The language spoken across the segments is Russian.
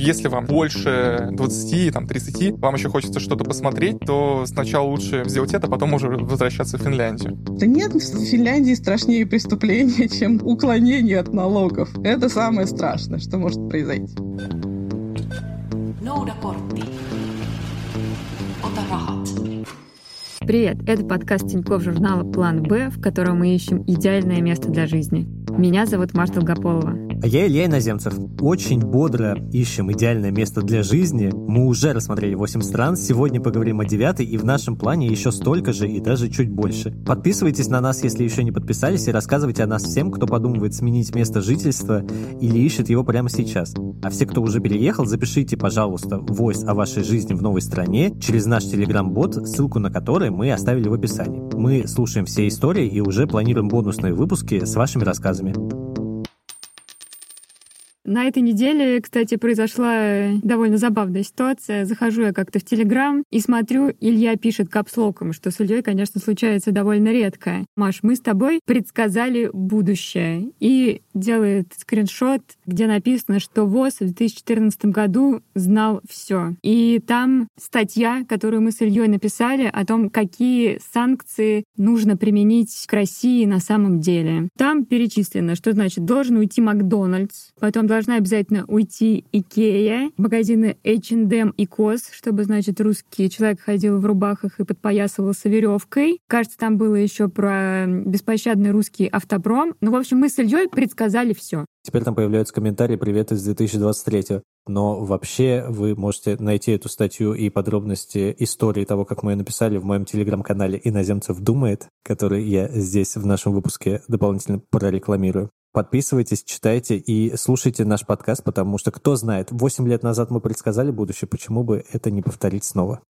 Если вам больше 20, там, 30, вам еще хочется что-то посмотреть, то сначала лучше сделать это, потом уже возвращаться в Финляндию. Да нет, в Финляндии страшнее преступления, чем уклонение от налогов. Это самое страшное, что может произойти. Привет, это подкаст Тинькофф журнала «План Б», в котором мы ищем идеальное место для жизни. Меня зовут Марта Долгополова. А я Илья Иноземцев. Очень бодро ищем идеальное место для жизни. Мы уже рассмотрели 8 стран, сегодня поговорим о 9 и в нашем плане еще столько же и даже чуть больше. Подписывайтесь на нас, если еще не подписались, и рассказывайте о нас всем, кто подумывает сменить место жительства или ищет его прямо сейчас. А все, кто уже переехал, запишите, пожалуйста, войс о вашей жизни в новой стране через наш телеграм-бот, ссылку на который мы оставили в описании. Мы слушаем все истории и уже планируем бонусные выпуски с вашими рассказами. На этой неделе, кстати, произошла довольно забавная ситуация. Захожу я как-то в Телеграм и смотрю, Илья пишет капслоком, что с Ильей, конечно, случается довольно редко. Маш, мы с тобой предсказали будущее. И делает скриншот, где написано, что ВОЗ в 2014 году знал все. И там статья, которую мы с Ильей написали о том, какие санкции нужно применить к России на самом деле. Там перечислено, что значит должен уйти Макдональдс, потом должна обязательно уйти Икея, магазины H&M и COS, чтобы, значит, русский человек ходил в рубахах и подпоясывался веревкой. Кажется, там было еще про беспощадный русский автопром. Ну, в общем, мы с Ильей предсказали все. Теперь там появляются комментарии «Привет из 2023». Но вообще вы можете найти эту статью и подробности истории того, как мы ее написали в моем телеграм-канале «Иноземцев думает», который я здесь в нашем выпуске дополнительно прорекламирую. Подписывайтесь, читайте и слушайте наш подкаст, потому что, кто знает, 8 лет назад мы предсказали будущее, почему бы это не повторить снова?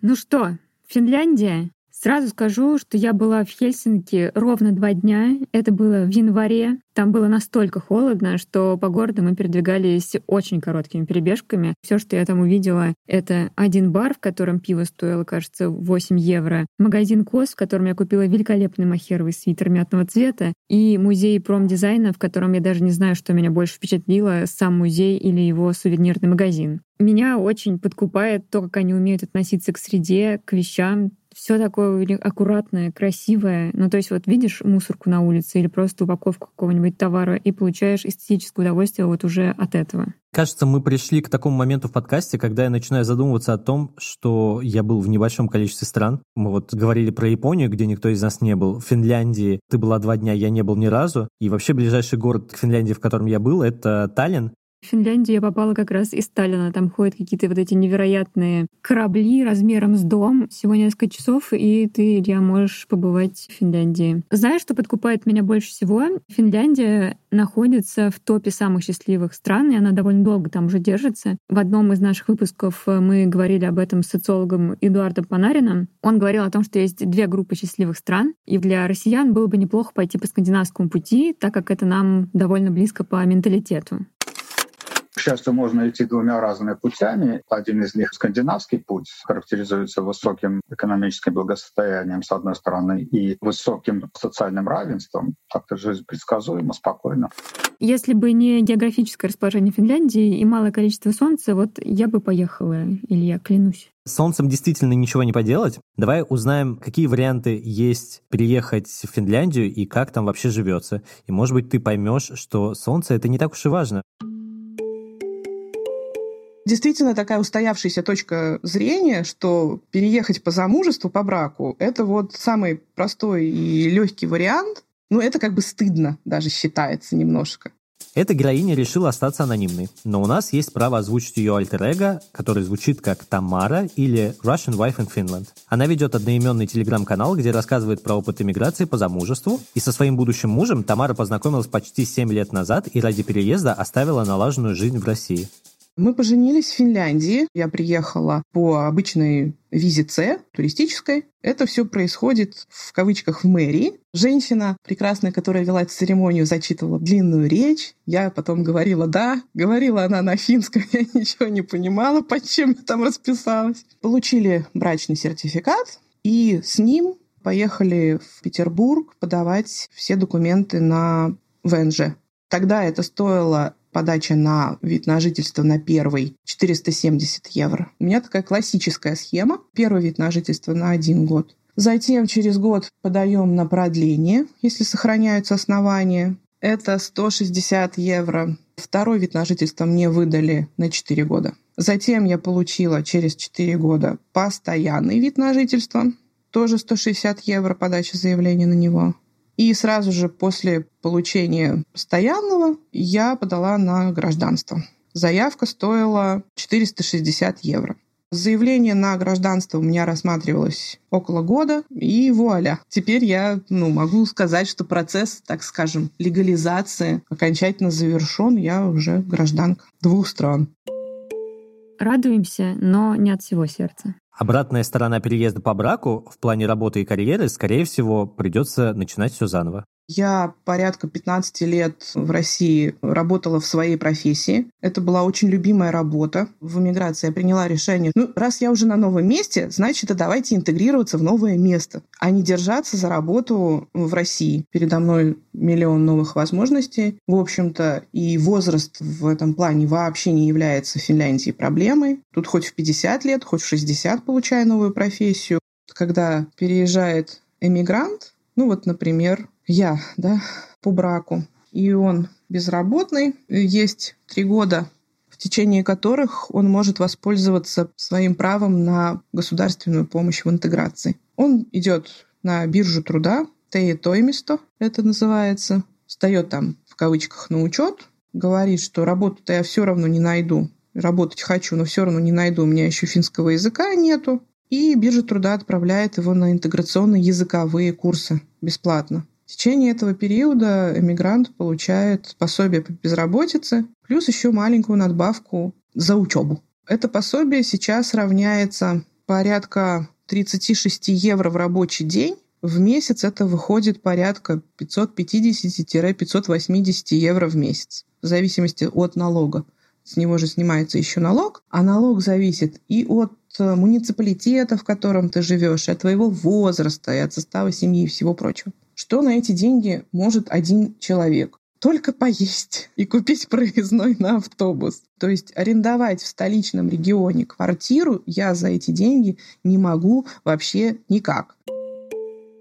Ну что, Финляндия Сразу скажу, что я была в Хельсинки ровно два дня. Это было в январе. Там было настолько холодно, что по городу мы передвигались очень короткими перебежками. Все, что я там увидела, это один бар, в котором пиво стоило, кажется, 8 евро, магазин Кос, в котором я купила великолепный махеровый свитер мятного цвета, и музей промдизайна, в котором я даже не знаю, что меня больше впечатлило, сам музей или его сувенирный магазин. Меня очень подкупает то, как они умеют относиться к среде, к вещам, все такое аккуратное, красивое. Ну, то есть вот видишь мусорку на улице или просто упаковку какого-нибудь товара и получаешь эстетическое удовольствие вот уже от этого. Кажется, мы пришли к такому моменту в подкасте, когда я начинаю задумываться о том, что я был в небольшом количестве стран. Мы вот говорили про Японию, где никто из нас не был. В Финляндии ты была два дня, я не был ни разу. И вообще ближайший город к Финляндии, в котором я был, это Таллин. В Финляндию я попала как раз из Сталина. Там ходят какие-то вот эти невероятные корабли размером с дом. Всего несколько часов, и ты, Илья, можешь побывать в Финляндии. Знаешь, что подкупает меня больше всего? Финляндия находится в топе самых счастливых стран, и она довольно долго там уже держится. В одном из наших выпусков мы говорили об этом с социологом Эдуардом Панарином. Он говорил о том, что есть две группы счастливых стран, и для россиян было бы неплохо пойти по скандинавскому пути, так как это нам довольно близко по менталитету. К счастью, можно идти двумя разными путями. Один из них — скандинавский путь, характеризуется высоким экономическим благосостоянием, с одной стороны, и высоким социальным равенством. Так-то жизнь предсказуема, спокойно. Если бы не географическое расположение Финляндии и малое количество солнца, вот я бы поехала, Илья, клянусь. С солнцем действительно ничего не поделать. Давай узнаем, какие варианты есть переехать в Финляндию и как там вообще живется. И, может быть, ты поймешь, что солнце — это не так уж и важно действительно такая устоявшаяся точка зрения, что переехать по замужеству, по браку, это вот самый простой и легкий вариант. Но это как бы стыдно даже считается немножко. Эта героиня решила остаться анонимной, но у нас есть право озвучить ее альтер который звучит как Тамара или Russian Wife in Finland. Она ведет одноименный телеграм-канал, где рассказывает про опыт иммиграции по замужеству, и со своим будущим мужем Тамара познакомилась почти 7 лет назад и ради переезда оставила налаженную жизнь в России. Мы поженились в Финляндии. Я приехала по обычной визе С, туристической. Это все происходит в кавычках в мэрии. Женщина прекрасная, которая вела церемонию, зачитывала длинную речь. Я потом говорила «да». Говорила она на финском, я ничего не понимала, под чем я там расписалась. Получили брачный сертификат, и с ним поехали в Петербург подавать все документы на ВНЖ. Тогда это стоило подача на вид на жительство на первый 470 евро. У меня такая классическая схема. Первый вид на жительство на один год. Затем через год подаем на продление, если сохраняются основания. Это 160 евро. Второй вид на жительство мне выдали на 4 года. Затем я получила через 4 года постоянный вид на жительство. Тоже 160 евро подача заявления на него. И сразу же после получения постоянного я подала на гражданство. Заявка стоила 460 евро. Заявление на гражданство у меня рассматривалось около года, и вуаля. Теперь я ну, могу сказать, что процесс, так скажем, легализации окончательно завершен. Я уже гражданка двух стран. Радуемся, но не от всего сердца. Обратная сторона переезда по браку в плане работы и карьеры, скорее всего, придется начинать все заново. Я порядка 15 лет в России работала в своей профессии. Это была очень любимая работа. В эмиграции я приняла решение, ну, раз я уже на новом месте, значит, и давайте интегрироваться в новое место, а не держаться за работу в России. Передо мной миллион новых возможностей. В общем-то, и возраст в этом плане вообще не является в Финляндии проблемой. Тут хоть в 50 лет, хоть в 60 получая новую профессию. Когда переезжает эмигрант, ну вот, например, я, да, по браку, и он безработный, есть три года, в течение которых он может воспользоваться своим правом на государственную помощь в интеграции. Он идет на биржу труда, Тоймисто это называется, встает там в кавычках на учет, говорит, что работу-то я все равно не найду, работать хочу, но все равно не найду, у меня еще финского языка нету. И биржа труда отправляет его на интеграционные языковые курсы бесплатно. В течение этого периода эмигрант получает пособие по безработице, плюс еще маленькую надбавку за учебу. Это пособие сейчас равняется порядка 36 евро в рабочий день. В месяц это выходит порядка 550-580 евро в месяц, в зависимости от налога. С него же снимается еще налог, а налог зависит и от муниципалитета, в котором ты живешь, и от твоего возраста, и от состава семьи и всего прочего. Что на эти деньги может один человек? Только поесть и купить проездной на автобус. То есть арендовать в столичном регионе квартиру я за эти деньги не могу вообще никак.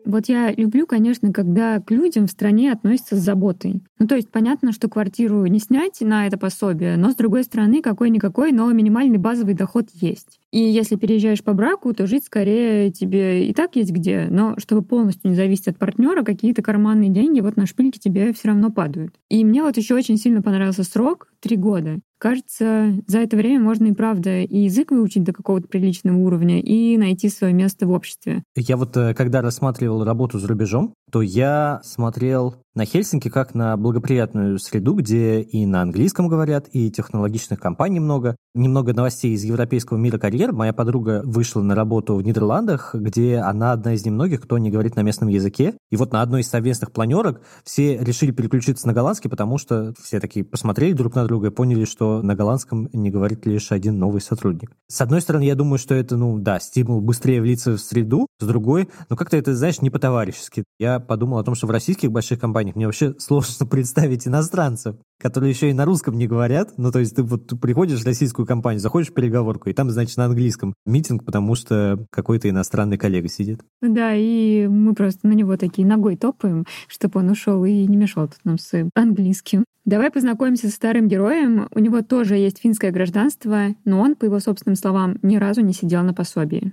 Вот я люблю, конечно, когда к людям в стране относятся с заботой. Ну, то есть понятно, что квартиру не снять на это пособие, но, с другой стороны, какой-никакой, но минимальный базовый доход есть. И если переезжаешь по браку, то жить скорее тебе и так есть где, но чтобы полностью не зависеть от партнера, какие-то карманные деньги вот на шпильке тебе все равно падают. И мне вот еще очень сильно понравился срок — три года. Кажется, за это время можно и правда и язык выучить до какого-то приличного уровня, и найти свое место в обществе. Я вот э, когда рассматривал работу за рубежом, то я смотрел на Хельсинки как на благоприятную среду, где и на английском говорят, и технологичных компаний много. Немного новостей из европейского мира карьер. Моя подруга вышла на работу в Нидерландах, где она одна из немногих, кто не говорит на местном языке. И вот на одной из совместных планерок все решили переключиться на голландский, потому что все такие посмотрели друг на друга и поняли, что на голландском не говорит лишь один новый сотрудник. С одной стороны, я думаю, что это, ну да, стимул быстрее влиться в среду, с другой, ну как-то это, знаешь, не по-товарищески. Я подумал о том, что в российских больших компаниях мне вообще сложно представить иностранцев, которые еще и на русском не говорят. Ну, то есть ты вот приходишь в российскую компанию, заходишь в переговорку, и там, значит, на английском митинг, потому что какой-то иностранный коллега сидит. Да, и мы просто на него такие ногой топаем, чтобы он ушел и не мешал тут нам с английским. Давай познакомимся с старым героем. У него тоже есть финское гражданство, но он, по его собственным словам, ни разу не сидел на пособии.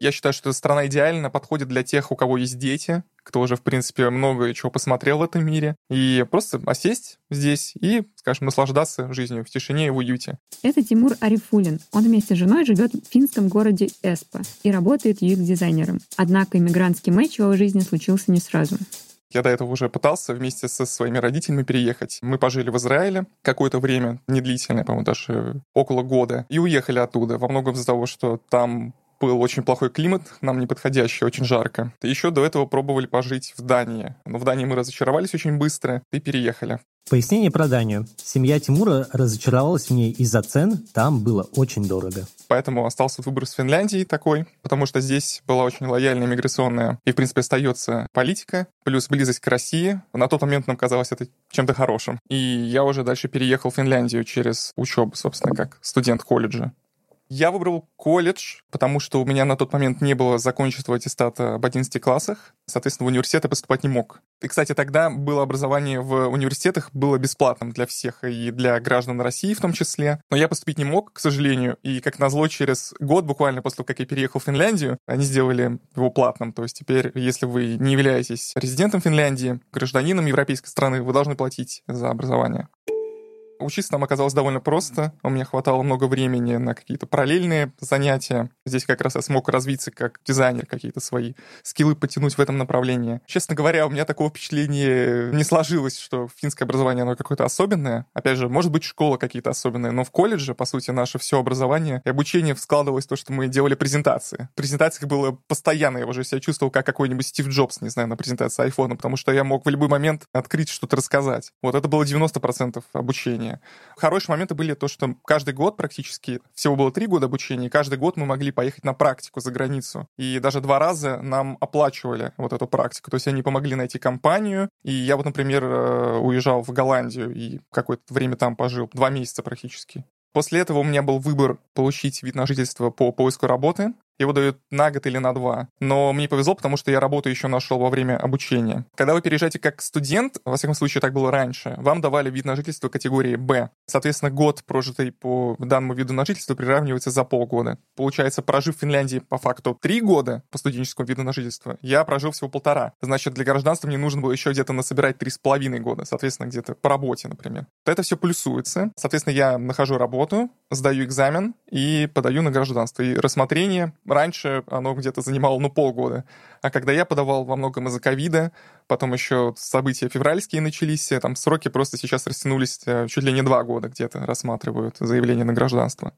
Я считаю, что эта страна идеально подходит для тех, у кого есть дети, кто уже, в принципе, много чего посмотрел в этом мире, и просто осесть здесь и, скажем, наслаждаться жизнью в тишине и в уюте. Это Тимур Арифулин. Он вместе с женой живет в финском городе Эспа и работает UX-дизайнером. Однако иммигрантский матч в его жизни случился не сразу. Я до этого уже пытался вместе со своими родителями переехать. Мы пожили в Израиле какое-то время, недлительное, по-моему, даже около года, и уехали оттуда. Во многом из-за того, что там был очень плохой климат, нам не подходящий, очень жарко. Еще до этого пробовали пожить в Дании. Но в Дании мы разочаровались очень быстро и переехали. Пояснение про Данию. Семья Тимура разочаровалась в ней из-за цен, там было очень дорого. Поэтому остался выбор с Финляндией такой, потому что здесь была очень лояльная миграционная и, в принципе, остается политика, плюс близость к России. На тот момент нам казалось это чем-то хорошим. И я уже дальше переехал в Финляндию через учебу, собственно, как студент колледжа. Я выбрал колледж, потому что у меня на тот момент не было законченного аттестата об 11 классах. Соответственно, в университет я поступать не мог. И, кстати, тогда было образование в университетах было бесплатным для всех, и для граждан России в том числе. Но я поступить не мог, к сожалению. И, как назло, через год, буквально после того, как я переехал в Финляндию, они сделали его платным. То есть теперь, если вы не являетесь резидентом Финляндии, гражданином европейской страны, вы должны платить за образование. Учиться нам оказалось довольно просто. У меня хватало много времени на какие-то параллельные занятия. Здесь как раз я смог развиться как дизайнер, какие-то свои скиллы потянуть в этом направлении. Честно говоря, у меня такого впечатления не сложилось, что финское образование, оно какое-то особенное. Опять же, может быть, школа какие-то особенные, но в колледже, по сути, наше все образование и обучение складывалось в то, что мы делали презентации. В презентациях было постоянно, я уже себя чувствовал как какой-нибудь Стив Джобс, не знаю, на презентации айфона, потому что я мог в любой момент открыть что-то рассказать. Вот это было 90% обучения обучения. Хорошие моменты были то, что каждый год практически, всего было три года обучения, и каждый год мы могли поехать на практику за границу. И даже два раза нам оплачивали вот эту практику. То есть они помогли найти компанию. И я вот, например, э, уезжал в Голландию и какое-то время там пожил, два месяца практически. После этого у меня был выбор получить вид на жительство по поиску работы его дают на год или на два. Но мне повезло, потому что я работу еще нашел во время обучения. Когда вы переезжаете как студент, во всяком случае так было раньше, вам давали вид на жительство категории «Б». Соответственно, год, прожитый по данному виду на жительство, приравнивается за полгода. Получается, прожив в Финляндии по факту три года по студенческому виду на жительство, я прожил всего полтора. Значит, для гражданства мне нужно было еще где-то насобирать три с половиной года, соответственно, где-то по работе, например. Это все плюсуется. Соответственно, я нахожу работу, сдаю экзамен и подаю на гражданство. И рассмотрение раньше оно где-то занимало, ну, полгода. А когда я подавал во многом из-за ковида, потом еще события февральские начались, там сроки просто сейчас растянулись э, чуть ли не два года где-то рассматривают заявление на гражданство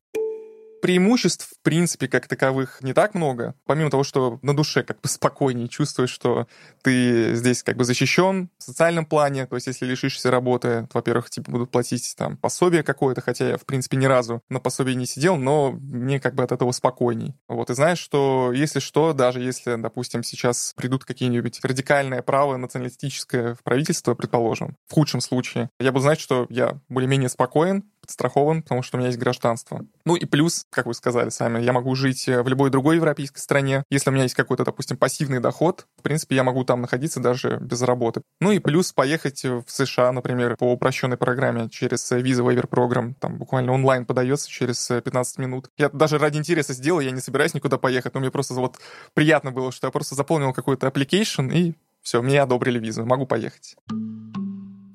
преимуществ, в принципе, как таковых не так много. Помимо того, что на душе как бы спокойнее чувствуешь, что ты здесь как бы защищен в социальном плане. То есть, если лишишься работы, то, во-первых, тебе будут платить там пособие какое-то, хотя я, в принципе, ни разу на пособие не сидел, но мне как бы от этого спокойней. Вот, и знаешь, что если что, даже если, допустим, сейчас придут какие-нибудь радикальное право националистическое в правительство, предположим, в худшем случае, я буду знать, что я более-менее спокоен, подстрахован, потому что у меня есть гражданство. Ну и плюс, как вы сказали сами, я могу жить э, в любой другой европейской стране. Если у меня есть какой-то, допустим, пассивный доход, в принципе, я могу там находиться даже без работы. Ну и плюс поехать в США, например, по упрощенной программе через Visa Waiver Program, там буквально онлайн подается через 15 э, минут. Я даже ради интереса сделал, я не собираюсь никуда поехать, но мне просто вот приятно было, что я просто заполнил какой-то application и все, мне одобрили визу, могу поехать.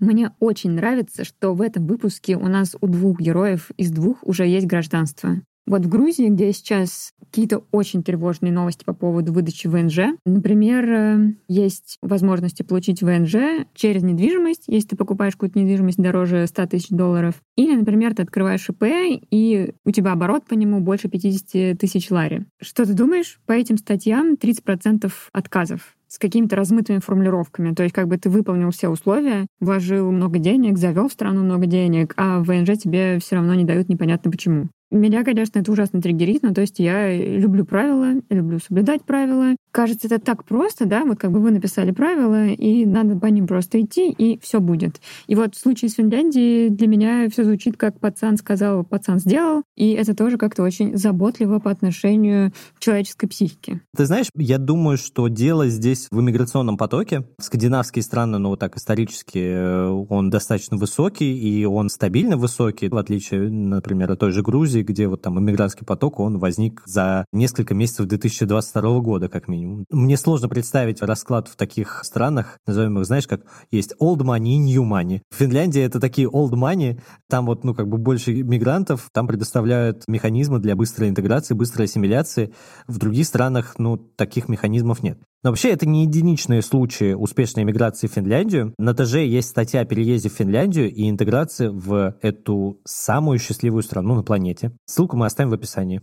Мне очень нравится, что в этом выпуске у нас у двух героев из двух уже есть гражданство. Вот в Грузии, где сейчас какие-то очень тревожные новости по поводу выдачи ВНЖ. Например, э, есть возможности получить ВНЖ через недвижимость, если ты покупаешь какую-то недвижимость дороже 100 тысяч долларов. Или, например, ты открываешь ИП, и у тебя оборот по нему больше 50 тысяч лари. Что ты думаешь? По этим статьям 30% отказов с какими-то размытыми формулировками. То есть как бы ты выполнил все условия, вложил много денег, завел в страну много денег, а в ВНЖ тебе все равно не дают непонятно почему. Меня, конечно, это ужасно триггерит, но то есть я люблю правила, люблю соблюдать правила. Кажется, это так просто, да, вот как бы вы написали правила, и надо по ним просто идти, и все будет. И вот в случае с Финляндией для меня все звучит как пацан сказал, пацан сделал, и это тоже как-то очень заботливо по отношению к человеческой психике. Ты знаешь, я думаю, что дело здесь в иммиграционном потоке. Скандинавские страны, ну так исторически, э, он достаточно высокий, и он стабильно высокий, в отличие, например, от той же Грузии, где вот там иммигрантский поток, он возник за несколько месяцев 2022 года, как минимум. Мне сложно представить расклад в таких странах, назовем их, знаешь, как есть old money и new money. В Финляндии это такие old money, там вот, ну, как бы больше мигрантов, там предоставляют механизмы для быстрой интеграции, быстрой ассимиляции. В других странах, ну, таких механизмов нет. Но вообще это не единичные случаи успешной иммиграции в Финляндию. На ТЖ есть статья о переезде в Финляндию и интеграции в эту самую счастливую страну на планете. Ссылку мы оставим в описании.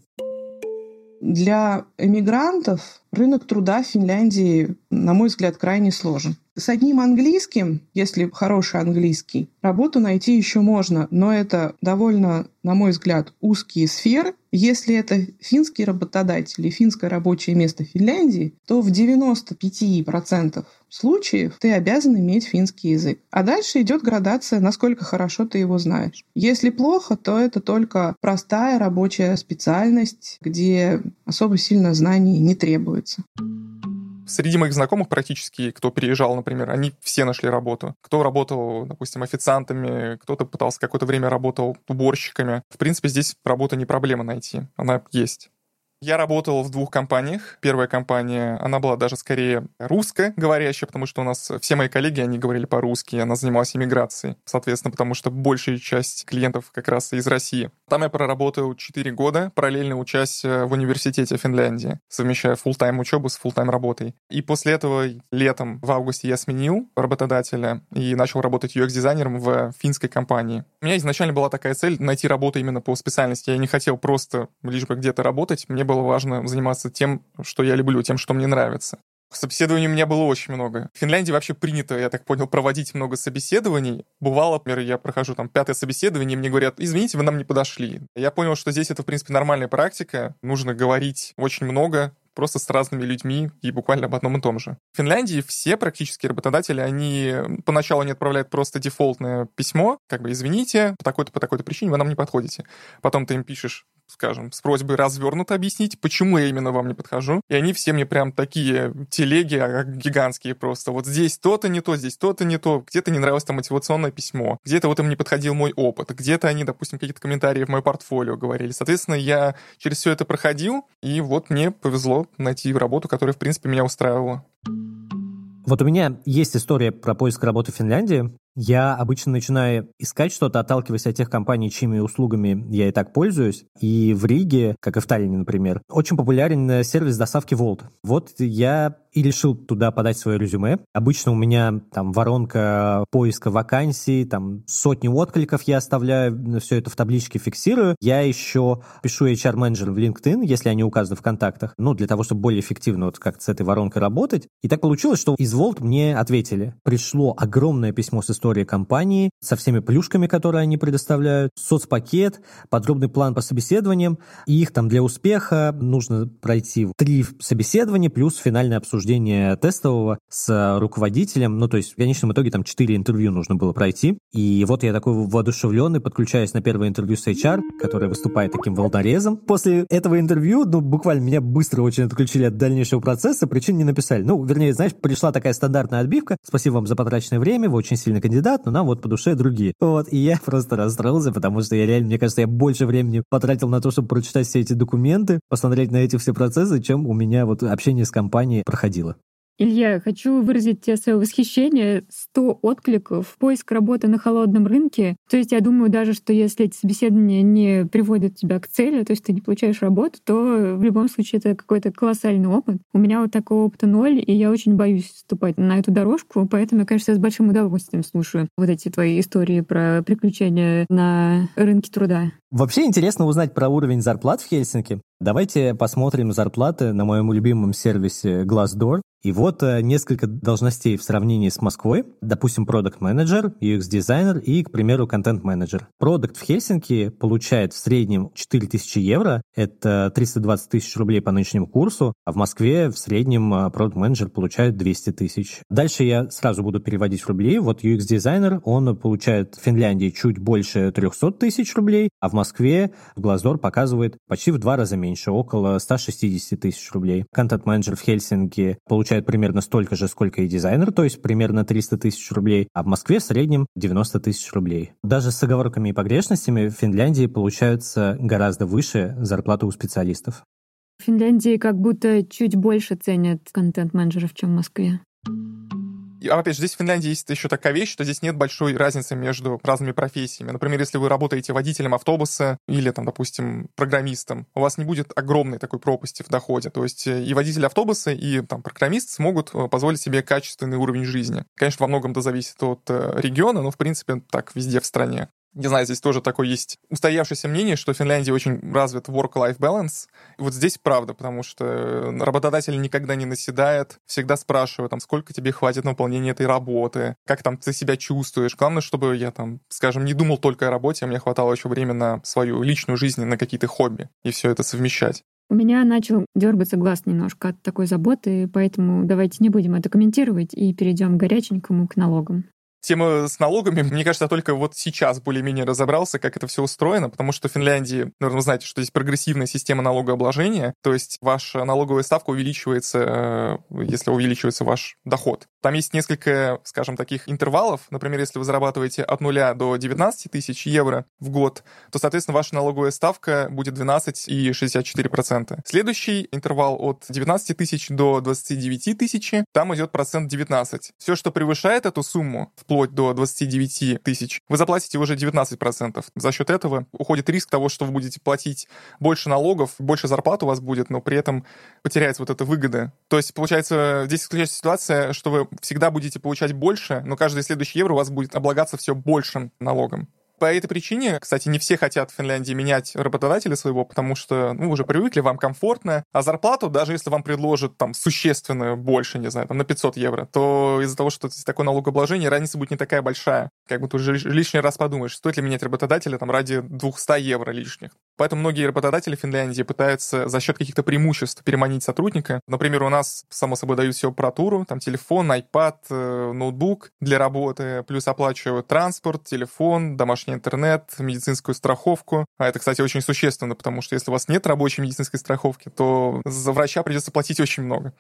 Для эмигрантов рынок труда в Финляндии, на мой взгляд, крайне сложен. С одним английским, если хороший английский, работу найти еще можно, но это довольно, на мой взгляд, узкие сферы. Если это финский работодатель и финское рабочее место в Финляндии, то в 95% случаев ты обязан иметь финский язык. А дальше идет градация, насколько хорошо ты его знаешь. Если плохо, то это только простая рабочая специальность, где особо сильно знаний не требуется. Среди моих знакомых практически, кто переезжал, например, они все нашли работу. Кто работал, допустим, официантами, кто-то пытался какое-то время работал уборщиками. В принципе, здесь работа не проблема найти. Она есть. Я работал в двух компаниях. Первая компания, она была даже скорее русскоговорящая, потому что у нас все мои коллеги, они говорили по-русски, она занималась иммиграцией. Соответственно, потому что большая часть клиентов как раз из России. Там я проработал 4 года, параллельно учась э, в университете Финляндии, совмещая full-time учебу с full-time работой. И после этого летом, в августе, я сменил работодателя и начал работать UX-дизайнером в финской компании. У меня изначально была такая цель найти работу именно по специальности. Я не хотел просто лишь бы где-то работать. Мне было важно заниматься тем, что я люблю, тем, что мне нравится. Собеседований у меня было очень много. В Финляндии вообще принято, я так понял, проводить много собеседований. Бывало, например, я прохожу там пятое собеседование, и мне говорят, извините, вы нам не подошли. Я понял, что здесь это, в принципе, нормальная практика. Нужно говорить очень много, просто с разными людьми и буквально об одном и том же. В Финляндии все практически работодатели, они поначалу не отправляют просто дефолтное письмо, как бы извините, по такой-то, по такой-то причине вы нам не подходите. Потом ты им пишешь, скажем, с просьбой развернуто объяснить, почему я именно вам не подхожу. И они все мне прям такие телеги а, гигантские просто. Вот здесь то-то не то, здесь то-то не то. Где-то не нравилось там мотивационное письмо. Где-то вот им не подходил мой опыт. Где-то они, допустим, какие-то комментарии в мое портфолио говорили. Соответственно, я через все это проходил, и вот мне повезло найти работу, которая, в принципе, меня устраивала. Вот у меня есть история про поиск работы в Финляндии. Я обычно начинаю искать что-то, отталкиваясь от тех компаний, чьими услугами я и так пользуюсь. И в Риге, как и в Таллине, например, очень популярен сервис доставки Volt. Вот я и решил туда подать свое резюме. Обычно у меня там воронка поиска вакансий, там сотни откликов я оставляю, все это в табличке фиксирую. Я еще пишу HR-менеджер в LinkedIn, если они указаны в контактах, ну, для того, чтобы более эффективно вот как с этой воронкой работать. И так получилось, что из Volt мне ответили. Пришло огромное письмо с историей компании, со всеми плюшками, которые они предоставляют, соцпакет, подробный план по собеседованиям, и их там для успеха нужно пройти три собеседования плюс финальное обсуждение обсуждение тестового с руководителем. Ну, то есть в конечном итоге там 4 интервью нужно было пройти. И вот я такой воодушевленный, подключаюсь на первое интервью с HR, который выступает таким волнорезом. После этого интервью, ну, буквально меня быстро очень отключили от дальнейшего процесса, причин не написали. Ну, вернее, знаешь, пришла такая стандартная отбивка. Спасибо вам за потраченное время, вы очень сильный кандидат, но нам вот по душе другие. Вот, и я просто расстроился, потому что я реально, мне кажется, я больше времени потратил на то, чтобы прочитать все эти документы, посмотреть на эти все процессы, чем у меня вот общение с компанией проходило происходило. Илья, хочу выразить тебе свое восхищение. 100 откликов, поиск работы на холодном рынке. То есть я думаю даже, что если эти собеседования не приводят тебя к цели, то есть ты не получаешь работу, то в любом случае это какой-то колоссальный опыт. У меня вот такого опыта ноль, и я очень боюсь вступать на эту дорожку, поэтому, я, конечно, с большим удовольствием слушаю вот эти твои истории про приключения на рынке труда. Вообще интересно узнать про уровень зарплат в Хельсинки. Давайте посмотрим зарплаты на моем любимом сервисе Glassdoor. И вот э, несколько должностей в сравнении с Москвой. Допустим, продукт менеджер UX-дизайнер и, к примеру, контент-менеджер. Продукт в Хельсинки получает в среднем 4000 евро. Это 320 тысяч рублей по нынешнему курсу. А в Москве в среднем э, продукт менеджер получает 200 тысяч. Дальше я сразу буду переводить в рубли. Вот UX-дизайнер, он получает в Финляндии чуть больше 300 тысяч рублей, а в Москве в Glassdoor показывает почти в два раза меньше, около 160 тысяч рублей. Контент-менеджер в Хельсинки получает примерно столько же, сколько и дизайнер, то есть примерно 300 тысяч рублей, а в Москве в среднем 90 тысяч рублей. Даже с оговорками и погрешностями в Финляндии получаются гораздо выше зарплаты у специалистов. В Финляндии как будто чуть больше ценят контент-менеджеров, чем в Москве. И, опять же, здесь в Финляндии есть еще такая вещь, что здесь нет большой разницы между разными профессиями. Например, если вы работаете водителем автобуса или, там, допустим, программистом, у вас не будет огромной такой пропасти в доходе. То есть э, и водитель автобуса, и там, программист смогут э, позволить себе качественный уровень жизни. Конечно, во многом это зависит от э, региона, но, в принципе, так везде в стране. Не знаю, здесь тоже такое есть устоявшееся мнение, что в Финляндии очень развит work-life balance. И вот здесь правда, потому что работодатель никогда не наседает, всегда спрашивает, там, сколько тебе хватит на выполнение этой работы, как там ты себя чувствуешь. Главное, чтобы я там, скажем, не думал только о работе, а мне хватало еще времени на свою личную жизнь, на какие-то хобби, и все это совмещать. У меня начал дергаться глаз немножко от такой заботы, поэтому давайте не будем это комментировать и перейдем к горяченькому, к налогам тема с налогами, мне кажется, только вот сейчас более-менее разобрался, как это все устроено, потому что в Финляндии, наверное, вы знаете, что здесь прогрессивная система налогообложения, то есть ваша налоговая ставка увеличивается, э, если увеличивается ваш доход. Там есть несколько, скажем, таких интервалов. Например, если вы зарабатываете от 0 до 19 тысяч евро в год, то, соответственно, ваша налоговая ставка будет 12,64%. Следующий интервал от 19 тысяч до 29 тысяч, там идет процент 19. Все, что превышает эту сумму, вплоть до 29 тысяч, вы заплатите уже 19%. За счет этого уходит риск того, что вы будете платить больше налогов, больше зарплат у вас будет, но при этом потеряется вот эта выгода. То есть, получается, здесь исключается ситуация, что вы всегда будете получать больше, но каждый следующий евро у вас будет облагаться все большим налогом по этой причине, кстати, не все хотят в Финляндии менять работодателя своего, потому что, ну, уже привыкли, вам комфортно, а зарплату, даже если вам предложат там существенно больше, не знаю, там на 500 евро, то из-за того, что здесь такое налогообложение, разница будет не такая большая. Как бы ты уже лишний раз подумаешь, стоит ли менять работодателя там ради 200 евро лишних. Поэтому многие работодатели Финляндии пытаются за счет каких-то преимуществ переманить сотрудника. Например, у нас, само собой, дают всю аппаратуру, там телефон, iPad, э, ноутбук для работы, плюс оплачивают транспорт, телефон, домашний домашний интернет, медицинскую страховку. А это, кстати, очень существенно, потому что если у вас нет рабочей медицинской страховки, то за врача придется платить очень много.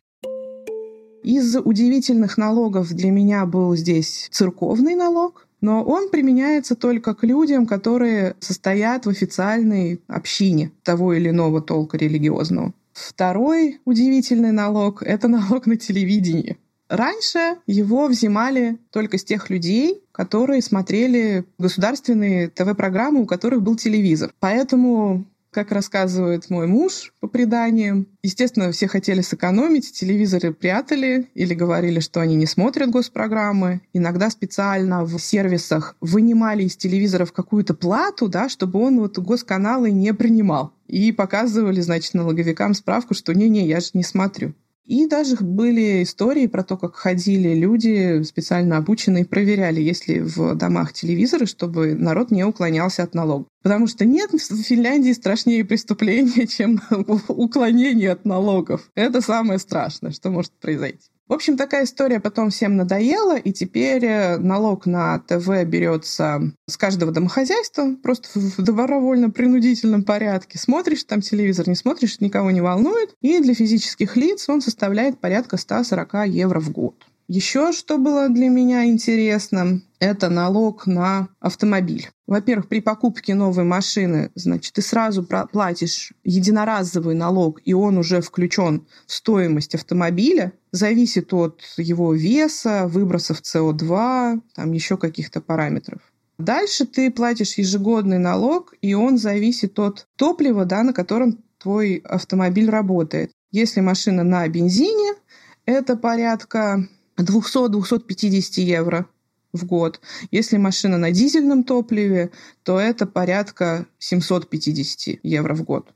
Из удивительных налогов для меня был здесь церковный налог, но он применяется только к людям, которые состоят в официальной общине того или иного толка религиозного. Второй удивительный налог — это налог на телевидение. Раньше его взимали только с тех людей, которые смотрели государственные ТВ-программы, у которых был телевизор. Поэтому как рассказывает мой муж по преданиям. Естественно, все хотели сэкономить, телевизоры прятали или говорили, что они не смотрят госпрограммы. Иногда специально в сервисах вынимали из телевизоров какую-то плату, да, чтобы он вот госканалы не принимал. И показывали, значит, налоговикам справку, что не-не, я же не смотрю. И даже были истории про то, как ходили люди, специально обученные, проверяли, есть ли в домах телевизоры, чтобы народ не уклонялся от налогов. Потому что нет в Финляндии страшнее преступления, чем уклонение от налогов. Это самое страшное, что может произойти. В общем, такая история потом всем надоела, и теперь э, налог на ТВ берется с каждого домохозяйства, просто в добровольно-принудительном порядке. Смотришь там телевизор, не смотришь, никого не волнует. И для физических лиц он составляет порядка 140 евро в год. Еще что было для меня интересно, это налог на автомобиль. Во-первых, при покупке новой машины, значит, ты сразу платишь единоразовый налог, и он уже включен в стоимость автомобиля. Зависит от его веса, выбросов СО2, там еще каких-то параметров. Дальше ты платишь ежегодный налог, и он зависит от топлива, да, на котором твой автомобиль работает. Если машина на бензине, это порядка 200-250 евро в год. Если машина на дизельном топливе, то это порядка 750 евро в год.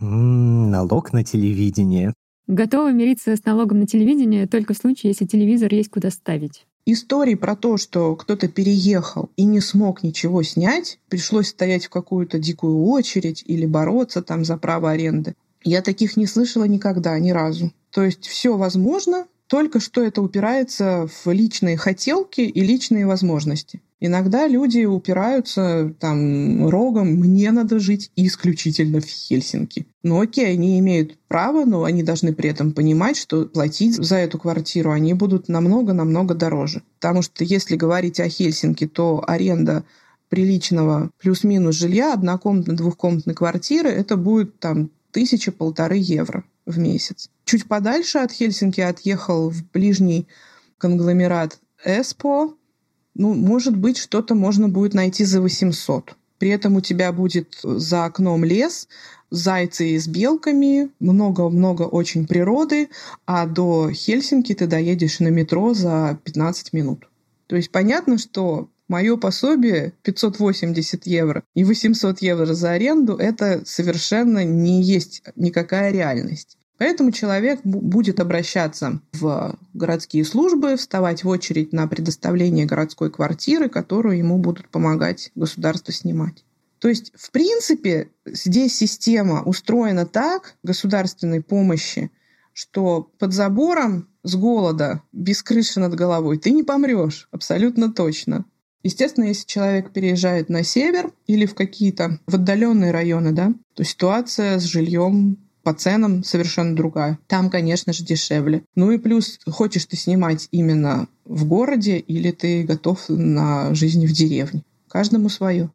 М-м, налог на телевидение. Готова мириться с налогом на телевидение только в случае, если телевизор есть куда ставить. Истории про то, что кто-то переехал и не смог ничего снять, пришлось стоять в какую-то дикую очередь или бороться там за право аренды. Я таких не слышала никогда, ни разу. То есть все возможно, только что это упирается в личные хотелки и личные возможности. Иногда люди упираются там рогом, мне надо жить исключительно в Хельсинки. Ну окей, они имеют право, но они должны при этом понимать, что платить за эту квартиру они будут намного-намного дороже. Потому что если говорить о Хельсинки, то аренда приличного плюс-минус жилья, однокомнатной, двухкомнатной квартиры, это будет там тысяча-полторы евро в месяц. Чуть подальше от Хельсинки отъехал в ближний конгломерат Эспо. Ну, может быть, что-то можно будет найти за 800. При этом у тебя будет за окном лес, зайцы с белками, много-много очень природы, а до Хельсинки ты доедешь на метро за 15 минут. То есть понятно, что Мое пособие 580 евро и 800 евро за аренду – это совершенно не есть никакая реальность. Поэтому человек будет обращаться в городские службы, вставать в очередь на предоставление городской квартиры, которую ему будут помогать государство снимать. То есть, в принципе, здесь система устроена так, государственной помощи, что под забором с голода, без крыши над головой, ты не помрешь, абсолютно точно. Естественно, если человек переезжает на север или в какие-то в отдаленные районы, да, то ситуация с жильем по ценам совершенно другая. Там, конечно же, дешевле. Ну и плюс, хочешь ты снимать именно в городе или ты готов на жизнь в деревне. Каждому свое.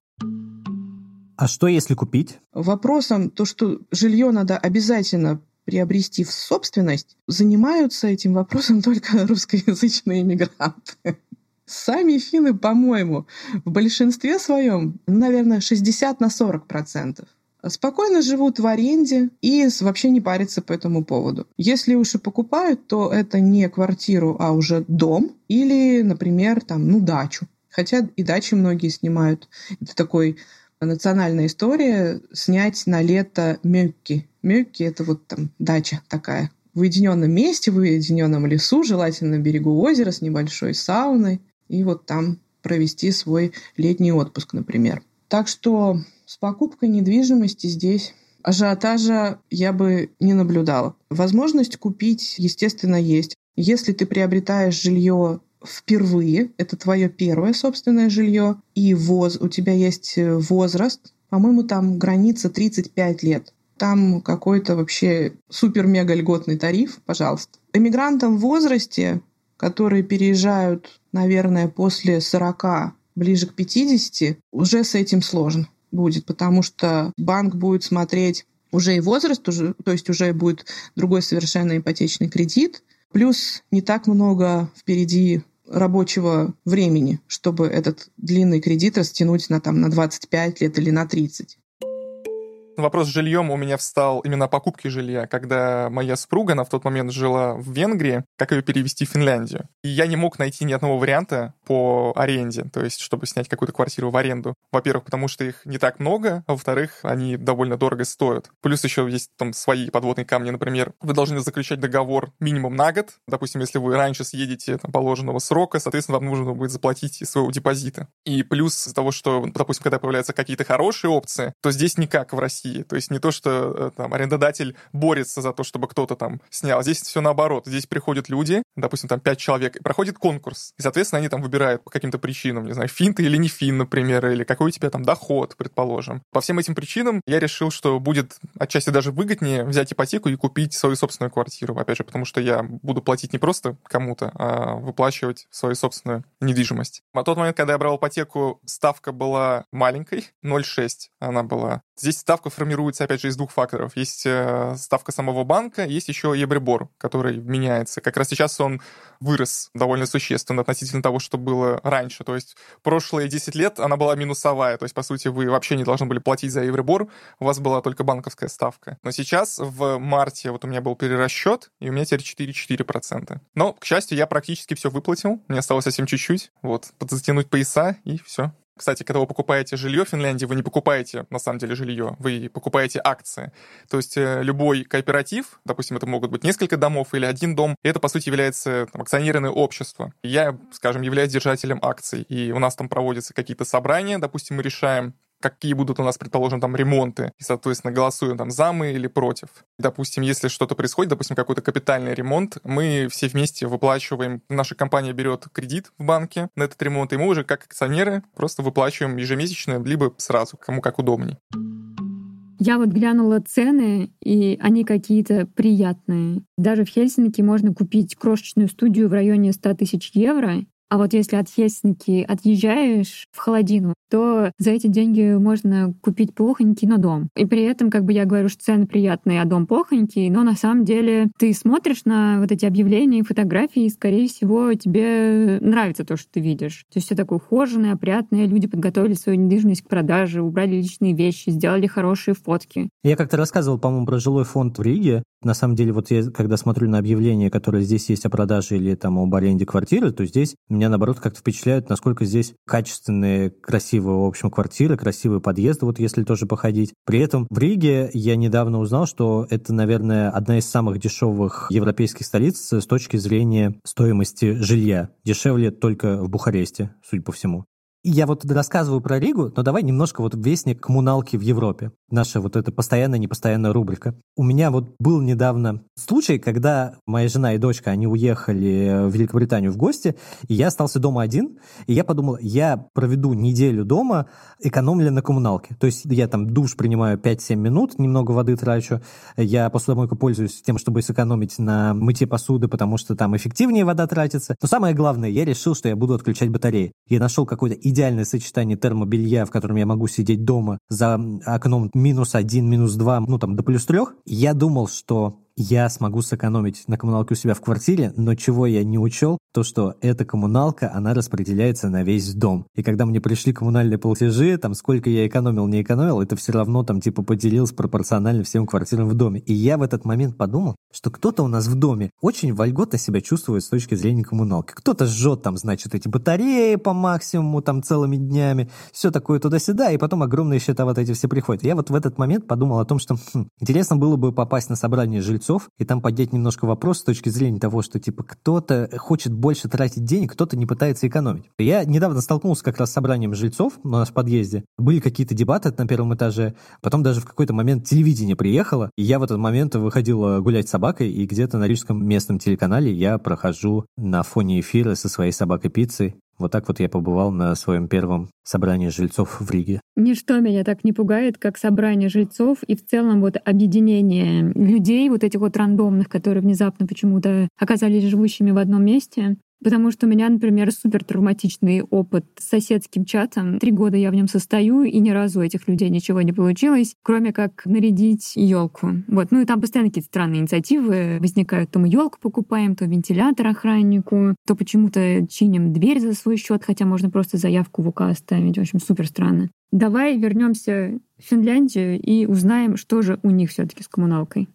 А что если купить? Вопросом то, что жилье надо обязательно приобрести в собственность, занимаются этим вопросом только русскоязычные иммигранты. Сами финны, по-моему, в большинстве своем, наверное, 60 на 40 процентов спокойно живут в аренде и вообще не парятся по этому поводу. Если уж и покупают, то это не квартиру, а уже дом или, например, там, ну, дачу. Хотя и дачи многие снимают. Это такой национальная история снять на лето мёкки. Мёкки — это вот там дача такая в уединенном месте, в уединенном лесу, желательно на берегу озера с небольшой сауной, и вот там провести свой летний отпуск, например. Так что с покупкой недвижимости здесь ажиотажа я бы не наблюдала. Возможность купить, естественно, есть. Если ты приобретаешь жилье впервые, это твое первое собственное жилье, и воз, у тебя есть э, возраст, по-моему, там граница 35 лет. Там какой-то вообще супер-мега льготный тариф, пожалуйста. Эмигрантам в возрасте, которые переезжают, наверное, после 40, ближе к 50, уже с этим сложно будет, потому что банк будет смотреть уже и возраст, уже, то есть уже будет другой совершенно ипотечный кредит, плюс не так много впереди рабочего времени, чтобы этот длинный кредит растянуть на, там, на 25 лет или на 30. Вопрос с жильем у меня встал именно о покупке жилья, когда моя супруга, она в тот момент жила в Венгрии, как ее перевести в Финляндию. И я не мог найти ни одного варианта по аренде, то есть чтобы снять какую-то квартиру в аренду. Во-первых, потому что их не так много, а во-вторых, они довольно дорого стоят. Плюс еще есть там свои подводные камни, например, вы должны заключать договор минимум на год. Допустим, если вы раньше съедете там, положенного срока, соответственно, вам нужно будет заплатить из своего депозита. И плюс из того, что, допустим, когда появляются какие-то хорошие опции, то здесь никак в России России. То есть не то, что э, там арендодатель борется за то, чтобы кто-то там снял. Здесь все наоборот. Здесь приходят люди, допустим, там пять человек, и проходит конкурс. И, соответственно, они там выбирают по каким-то причинам, не знаю, фин или не фин, например, или какой у тебя там доход, предположим. По всем этим причинам я решил, что будет отчасти даже выгоднее взять ипотеку и купить свою собственную квартиру. Опять же, потому что я буду платить не просто кому-то, а выплачивать свою собственную недвижимость. На тот момент, когда я брал ипотеку, ставка была маленькой, 0,6 она была. Здесь ставка формируется, опять же, из двух факторов. Есть э, ставка самого банка, есть еще Ебрибор, который меняется. Как раз сейчас он вырос довольно существенно относительно того, что было раньше. То есть прошлые 10 лет она была минусовая. То есть, по сути, вы вообще не должны были платить за Евробор, у вас была только банковская ставка. Но сейчас в марте вот у меня был перерасчет, и у меня теперь 4,4%. Но, к счастью, я практически все выплатил. Мне осталось совсем чуть-чуть. Вот, затянуть пояса, и все. Кстати, когда вы покупаете жилье в Финляндии, вы не покупаете на самом деле жилье, вы покупаете акции. То есть э, любой кооператив, допустим, это могут быть несколько домов или один дом, это, по сути, является там, акционерное общество. Я, скажем, являюсь держателем акций, и у нас там проводятся какие-то собрания, допустим, мы решаем, какие будут у нас, предположим, там ремонты, и, соответственно, голосуем там за мы или против. Допустим, если что-то происходит, допустим, какой-то капитальный ремонт, мы все вместе выплачиваем, наша компания берет кредит в банке на этот ремонт, и мы уже как акционеры просто выплачиваем ежемесячно, либо сразу, кому как удобней. Я вот глянула цены, и они какие-то приятные. Даже в Хельсинки можно купить крошечную студию в районе 100 тысяч евро, а вот если от Хельсинки отъезжаешь в холодину, то за эти деньги можно купить плохонький, но дом. И при этом, как бы я говорю, что цены приятные, а дом плохонький, но на самом деле ты смотришь на вот эти объявления, фотографии, и, скорее всего, тебе нравится то, что ты видишь. То есть все такое ухоженное, опрятное, люди подготовили свою недвижимость к продаже, убрали личные вещи, сделали хорошие фотки. Я как-то рассказывал, по-моему, про жилой фонд в Риге. На самом деле, вот я когда смотрю на объявления, которые здесь есть о продаже или там об аренде квартиры, то здесь меня, наоборот, как-то впечатляют, насколько здесь качественные, красивые, в общем, квартиры, красивые подъезды, вот если тоже походить. При этом в Риге я недавно узнал, что это, наверное, одна из самых дешевых европейских столиц с точки зрения стоимости жилья. Дешевле только в Бухаресте, судя по всему. Я вот рассказываю про Ригу, но давай немножко вот вестник коммуналки в Европе. Наша вот эта постоянная, непостоянная рубрика. У меня вот был недавно случай, когда моя жена и дочка, они уехали в Великобританию в гости, и я остался дома один, и я подумал, я проведу неделю дома, экономля на коммуналке. То есть я там душ принимаю 5-7 минут, немного воды трачу, я посудомойку пользуюсь тем, чтобы сэкономить на мытье посуды, потому что там эффективнее вода тратится. Но самое главное, я решил, что я буду отключать батареи. Я нашел какой-то идеальное сочетание термобелья, в котором я могу сидеть дома за окном минус один, минус два, ну там до плюс трех. Я думал, что я смогу сэкономить на коммуналке у себя в квартире, но чего я не учел, то что эта коммуналка, она распределяется на весь дом. И когда мне пришли коммунальные платежи, там сколько я экономил, не экономил, это все равно там типа поделилось пропорционально всем квартирам в доме. И я в этот момент подумал, что кто-то у нас в доме очень вольготно себя чувствует с точки зрения коммуналки. Кто-то жжет там, значит, эти батареи по максимуму там целыми днями, все такое туда-сюда, и потом огромные счета вот эти все приходят. Я вот в этот момент подумал о том, что хм, интересно было бы попасть на собрание жильцов жильцов, и там поднять немножко вопрос с точки зрения того, что типа кто-то хочет больше тратить денег, кто-то не пытается экономить. Я недавно столкнулся как раз с собранием жильцов у нас в подъезде. Были какие-то дебаты на первом этаже, потом даже в какой-то момент телевидение приехало, и я в этот момент выходил э, гулять с собакой, и где-то на рижском местном телеканале я прохожу на фоне эфира со своей собакой пиццей, вот так вот я побывал на своем первом собрании жильцов в Риге. Ничто меня так не пугает, как собрание жильцов и в целом вот объединение людей, вот этих вот рандомных, которые внезапно почему-то оказались живущими в одном месте. Потому что у меня, например, супер травматичный опыт с соседским чатом. Три года я в нем состою, и ни разу у этих людей ничего не получилось, кроме как нарядить елку. Вот. Ну и там постоянно какие-то странные инициативы возникают. То мы елку покупаем, то вентилятор охраннику, то почему-то чиним дверь за свой счет, хотя можно просто заявку в УК оставить. В общем, супер странно. Давай вернемся в Финляндию и узнаем, что же у них все-таки с коммуналкой.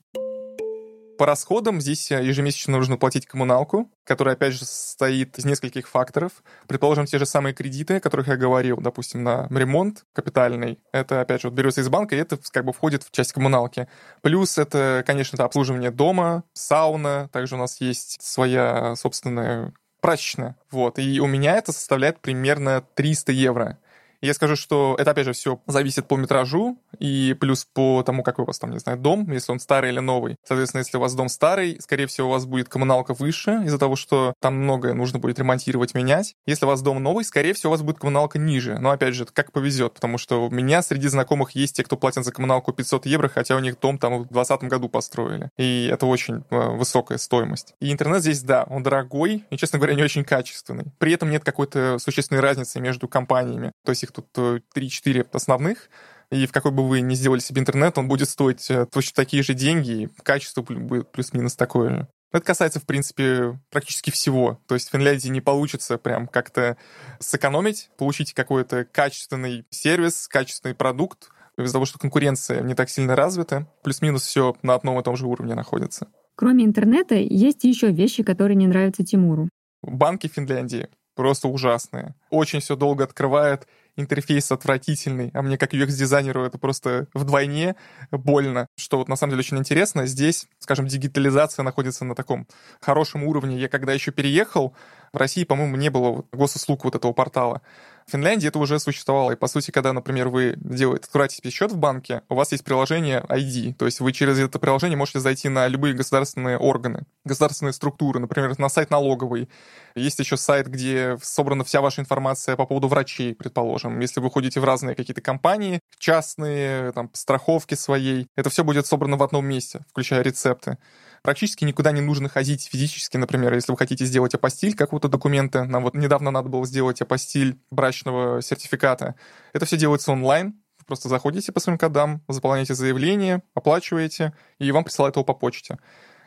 По расходам здесь э, ежемесячно нужно платить коммуналку, которая, опять же, состоит из нескольких факторов. Предположим, те же самые кредиты, о которых я говорил, допустим, на ремонт капитальный. Это, опять же, вот берется из банка, и это как бы входит в часть коммуналки. Плюс это, конечно, это обслуживание дома, сауна. Также у нас есть своя собственная прачечная. Вот. И у меня это составляет примерно 300 евро. Я скажу, что это, опять же, все зависит по метражу и плюс по тому, какой у вас там, не знаю, дом, если он старый или новый. Соответственно, если у вас дом старый, скорее всего, у вас будет коммуналка выше из-за того, что там многое нужно будет ремонтировать, менять. Если у вас дом новый, скорее всего, у вас будет коммуналка ниже. Но, опять же, как повезет, потому что у меня среди знакомых есть те, кто платят за коммуналку 500 евро, хотя у них дом там в 2020 году построили. И это очень э, высокая стоимость. И интернет здесь, да, он дорогой и, честно говоря, не очень качественный. При этом нет какой-то существенной разницы между компаниями. То есть их тут 3-4 э, основных, и в какой бы вы ни сделали себе интернет, он будет стоить э, точно такие же деньги, и качество будет плюс-минус такое же. Это касается, в принципе, практически всего. То есть в Финляндии не получится прям как-то сэкономить, получить какой-то качественный сервис, качественный продукт, из-за того, что конкуренция не так сильно развита, плюс-минус все на одном и том же уровне находится. Кроме интернета, есть еще вещи, которые не нравятся Тимуру. Банки Финляндии просто ужасные. Очень все долго открывает, интерфейс отвратительный, а мне как UX-дизайнеру это просто вдвойне больно. Что вот на самом деле очень интересно, здесь, скажем, дигитализация находится на таком хорошем уровне. Я когда еще переехал, в России, по-моему, не было госуслуг вот этого портала. В Финляндии это уже существовало. И, по сути, когда, например, вы делаете, открываете счет в банке, у вас есть приложение ID. То есть вы через это приложение можете зайти на любые государственные органы, государственные структуры, например, на сайт налоговый. Есть еще сайт, где собрана вся ваша информация по поводу врачей, предположим. Если вы ходите в разные какие-то компании, частные, там, страховки своей, это все будет собрано в одном месте, включая рецепты практически никуда не нужно ходить физически, например, если вы хотите сделать апостиль какого-то документа. Нам вот недавно надо было сделать апостиль брачного сертификата. Это все делается онлайн, просто заходите по своим кодам, заполняете заявление, оплачиваете, и вам присылают его по почте.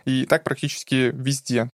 И так практически везде.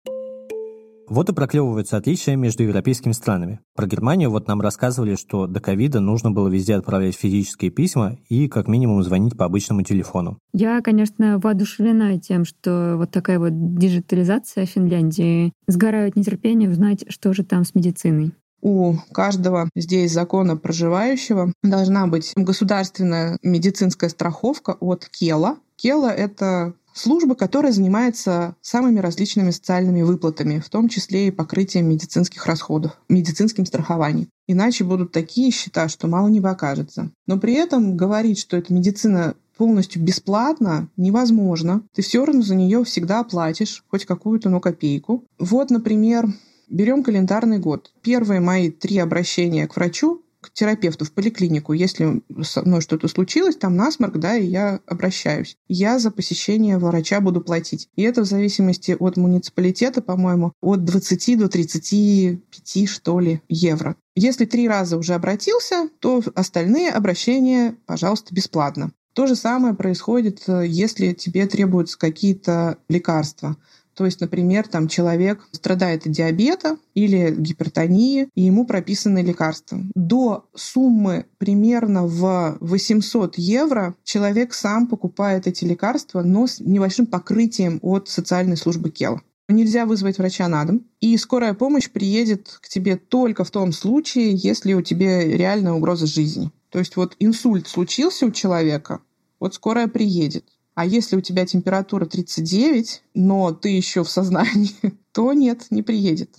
Вот и проклевываются отличия между европейскими странами. Про Германию вот нам рассказывали, что до ковида нужно было везде отправлять физические письма и как минимум звонить по обычному телефону. Я, конечно, воодушевлена тем, что вот такая вот диджитализация Финляндии. Сгораю от нетерпения узнать, что же там с медициной у каждого здесь закона проживающего должна быть государственная медицинская страховка от Кела. Кела — это служба, которая занимается самыми различными социальными выплатами, в том числе и покрытием медицинских расходов, медицинским страхованием. Иначе будут такие счета, что мало не покажется. Но при этом говорить, что эта медицина полностью бесплатно невозможно. Ты все равно за нее всегда платишь хоть какую-то, ну, копейку. Вот, например, Берем календарный год. Первые мои три обращения к врачу, к терапевту в поликлинику, если со мной что-то случилось, там насморк, да, и я обращаюсь. Я за посещение врача буду платить. И это в зависимости от муниципалитета, по-моему, от 20 до 35, что ли, евро. Если три раза уже обратился, то остальные обращения, пожалуйста, бесплатно. То же самое происходит, э, если тебе требуются какие-то лекарства. То есть, например, там человек страдает от диабета или гипертонии, и ему прописаны лекарства. До суммы примерно в 800 евро человек сам покупает эти лекарства, но с небольшим покрытием от социальной службы Кела. Нельзя вызвать врача на дом, и скорая помощь приедет к тебе только в том случае, если у тебя реальная угроза жизни. То есть вот инсульт случился у человека, вот скорая приедет. А если у тебя температура 39, но ты еще в сознании, то нет, не приедет.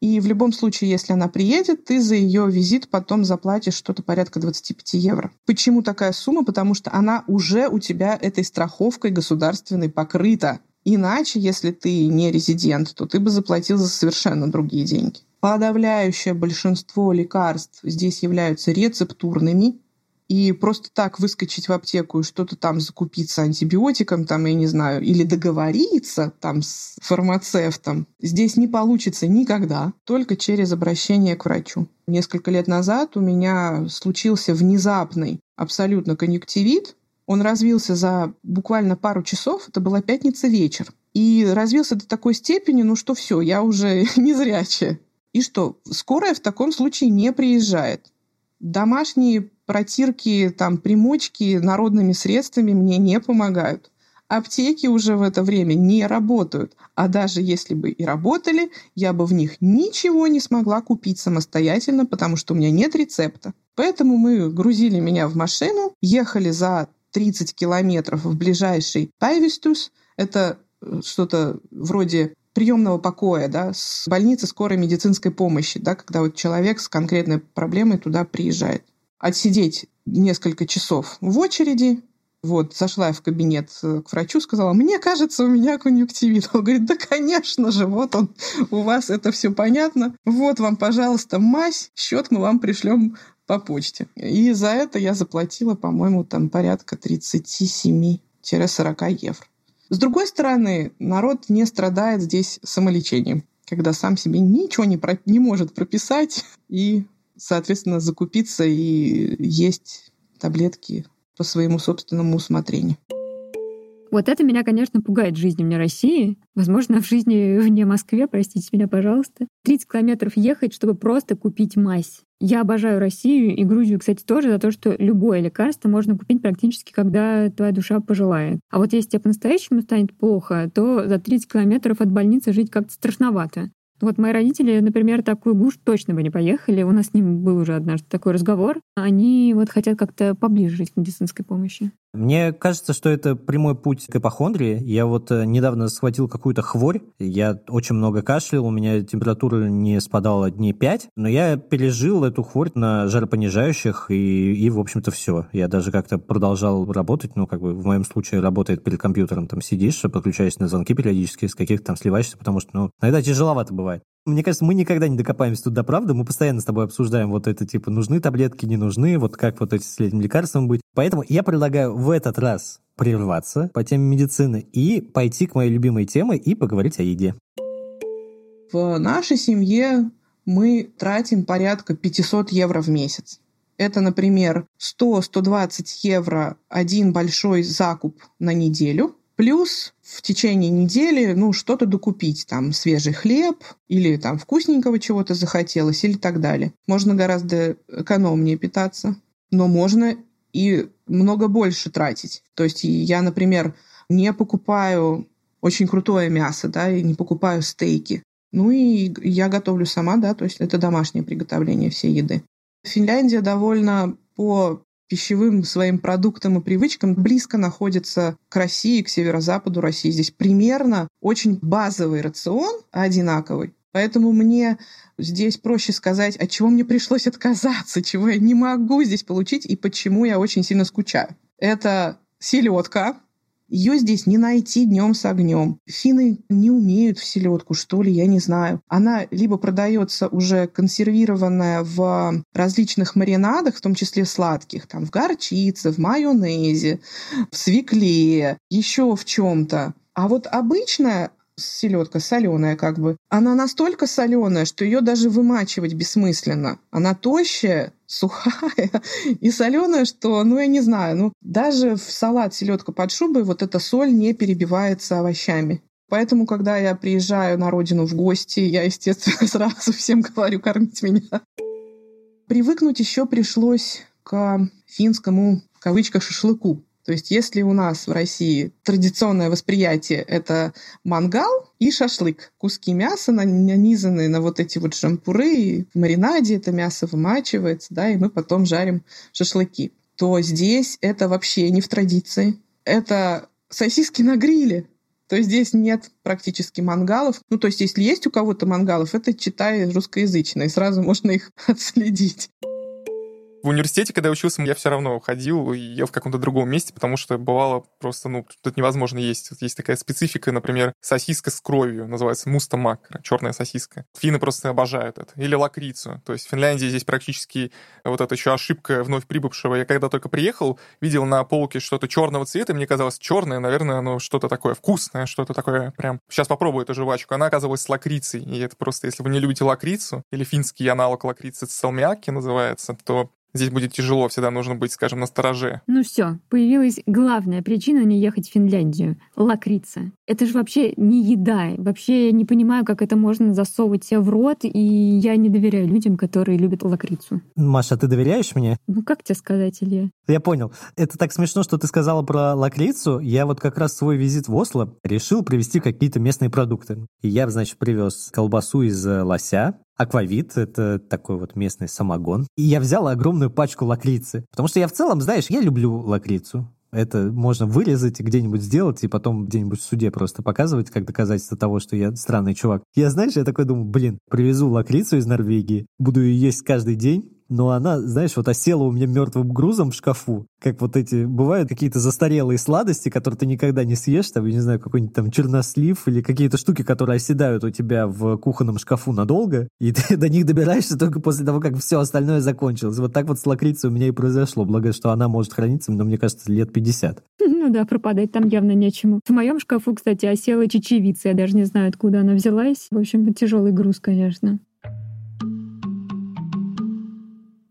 И в любом случае, если она приедет, ты за ее визит потом заплатишь что-то порядка 25 евро. Почему такая сумма? Потому что она уже у тебя этой страховкой государственной покрыта. Иначе, если ты не резидент, то ты бы заплатил за совершенно другие деньги. Подавляющее большинство лекарств здесь являются рецептурными, и просто так выскочить в аптеку и что-то там закупиться антибиотиком, там, я не знаю, или договориться там с фармацевтом, здесь не получится никогда, только через обращение к врачу. Несколько лет назад у меня случился внезапный абсолютно конъюнктивит. Он развился за буквально пару часов, это была пятница вечер. И развился до такой степени, ну что все, я уже не зрячая. И что, скорая в таком случае не приезжает. Домашние протирки, там, примочки народными средствами мне не помогают. Аптеки уже в это время не работают. А даже если бы и работали, я бы в них ничего не смогла купить самостоятельно, потому что у меня нет рецепта. Поэтому мы грузили меня в машину, ехали за 30 километров в ближайший Пайвистус. Это э, что-то вроде приемного покоя, да, с больницы скорой медицинской помощи, да, когда вот человек с конкретной проблемой туда приезжает отсидеть несколько часов в очереди. Вот, зашла я в кабинет э, к врачу, сказала, мне кажется, у меня конъюнктивит. Он говорит, да, конечно же, вот он, у вас это все понятно. Вот вам, пожалуйста, мазь, счет мы вам пришлем по почте. И за это я заплатила, по-моему, там порядка 37-40 евро. С другой стороны, народ не страдает здесь самолечением, когда сам себе ничего не, про- не может прописать и соответственно, закупиться и есть таблетки по своему собственному усмотрению. Вот это меня, конечно, пугает в жизни вне России. Возможно, в жизни вне Москвы, простите меня, пожалуйста. 30 километров ехать, чтобы просто купить мазь. Я обожаю Россию и Грузию, кстати, тоже за то, что любое лекарство можно купить практически, когда твоя душа пожелает. А вот если тебе по-настоящему станет плохо, то за 30 километров от больницы жить как-то страшновато. Вот мои родители, например, такую глушь точно бы не поехали. У нас с ним был уже однажды такой разговор. Они вот хотят как-то поближе жить к медицинской помощи. Мне кажется, что это прямой путь к эпохондрии. Я вот э, недавно схватил какую-то хворь, я очень много кашлял, у меня температура не спадала дней 5, но я пережил эту хворь на жаропонижающих, и, и в общем-то, все. Я даже как-то продолжал работать, ну, как бы в моем случае работает перед компьютером, там сидишь, подключаешься на звонки периодически, с каких-то там сливаешься, потому что, ну, иногда тяжеловато бывает. Мне кажется, мы никогда не докопаемся тут до правды. Мы постоянно с тобой обсуждаем вот это, типа, нужны таблетки, не нужны, вот как вот эти с этим лекарством быть. Поэтому я предлагаю в этот раз прерваться по теме медицины и пойти к моей любимой теме и поговорить о еде. В нашей семье мы тратим порядка 500 евро в месяц. Это, например, 100-120 евро один большой закуп на неделю. Плюс в течение недели, ну, что-то докупить, там, свежий хлеб или там вкусненького чего-то захотелось или так далее. Можно гораздо экономнее питаться, но можно и много больше тратить. То есть я, например, не покупаю очень крутое мясо, да, и не покупаю стейки. Ну и я готовлю сама, да, то есть это домашнее приготовление всей еды. Финляндия довольно по пищевым своим продуктам и привычкам близко находится к России, к северо-западу России. Здесь примерно очень базовый рацион, одинаковый. Поэтому мне здесь проще сказать, от чего мне пришлось отказаться, чего я не могу здесь получить и почему я очень сильно скучаю. Это селедка, ее здесь не найти днем с огнем. Финны не умеют в селедку, что ли, я не знаю. Она либо продается уже консервированная в различных маринадах, в том числе сладких, там в горчице, в майонезе, в свекле, еще в чем-то. А вот обычная селедка соленая как бы, она настолько соленая, что ее даже вымачивать бессмысленно. Она тощая, сухая и соленая, что, ну, я не знаю, ну, даже в салат селедка под шубой вот эта соль не перебивается овощами. Поэтому, когда я приезжаю на родину в гости, я, естественно, сразу всем говорю кормить меня. Привыкнуть еще пришлось к финскому, в кавычках, шашлыку. То есть если у нас в России традиционное восприятие — это мангал и шашлык. Куски мяса нанизанные на вот эти вот шампуры, и в маринаде это мясо вымачивается, да, и мы потом жарим шашлыки. То здесь это вообще не в традиции. Это сосиски на гриле. То есть здесь нет практически мангалов. Ну, то есть если есть у кого-то мангалов, это читай русскоязычные, сразу можно их отследить. В университете, когда я учился, я все равно ходил и ел в каком-то другом месте, потому что бывало просто, ну, тут невозможно есть. Тут есть такая специфика, например, сосиска с кровью, называется муста макро, черная сосиска. Финны просто обожают это. Или лакрицу. То есть в Финляндии здесь практически вот эта еще ошибка вновь прибывшего. Я когда только приехал, видел на полке что-то черного цвета, мне казалось, черное, наверное, оно что-то такое вкусное, что-то такое прям... Сейчас попробую эту жвачку. Она оказалась с лакрицей. И это просто, если вы не любите лакрицу, или финский аналог лакрицы салмиаки называется, то здесь будет тяжело, всегда нужно быть, скажем, на стороже. Ну все, появилась главная причина не ехать в Финляндию — лакрица. Это же вообще не еда. Вообще я не понимаю, как это можно засовывать себе в рот, и я не доверяю людям, которые любят лакрицу. Маша, ты доверяешь мне? Ну как тебе сказать, Илья? Я понял. Это так смешно, что ты сказала про лакрицу. Я вот как раз свой визит в Осло решил привезти какие-то местные продукты. И я, значит, привез колбасу из э, лося, Аквавит — это такой вот местный самогон. И я взял огромную пачку лакрицы. Потому что я в целом, знаешь, я люблю лакрицу. Это можно вырезать и где-нибудь сделать, и потом где-нибудь в суде просто показывать, как доказательство того, что я странный чувак. Я, знаешь, я такой думаю, блин, привезу лакрицу из Норвегии, буду ее есть каждый день, но она, знаешь, вот осела у меня мертвым грузом в шкафу, как вот эти, бывают какие-то застарелые сладости, которые ты никогда не съешь, там, я не знаю, какой-нибудь там чернослив или какие-то штуки, которые оседают у тебя в кухонном шкафу надолго, и ты до них добираешься только после того, как все остальное закончилось. Вот так вот с лакрицей у меня и произошло, благо, что она может храниться, но мне кажется, лет 50. Ну да, пропадать там явно нечему. В моем шкафу, кстати, осела чечевица, я даже не знаю, откуда она взялась. В общем, тяжелый груз, конечно.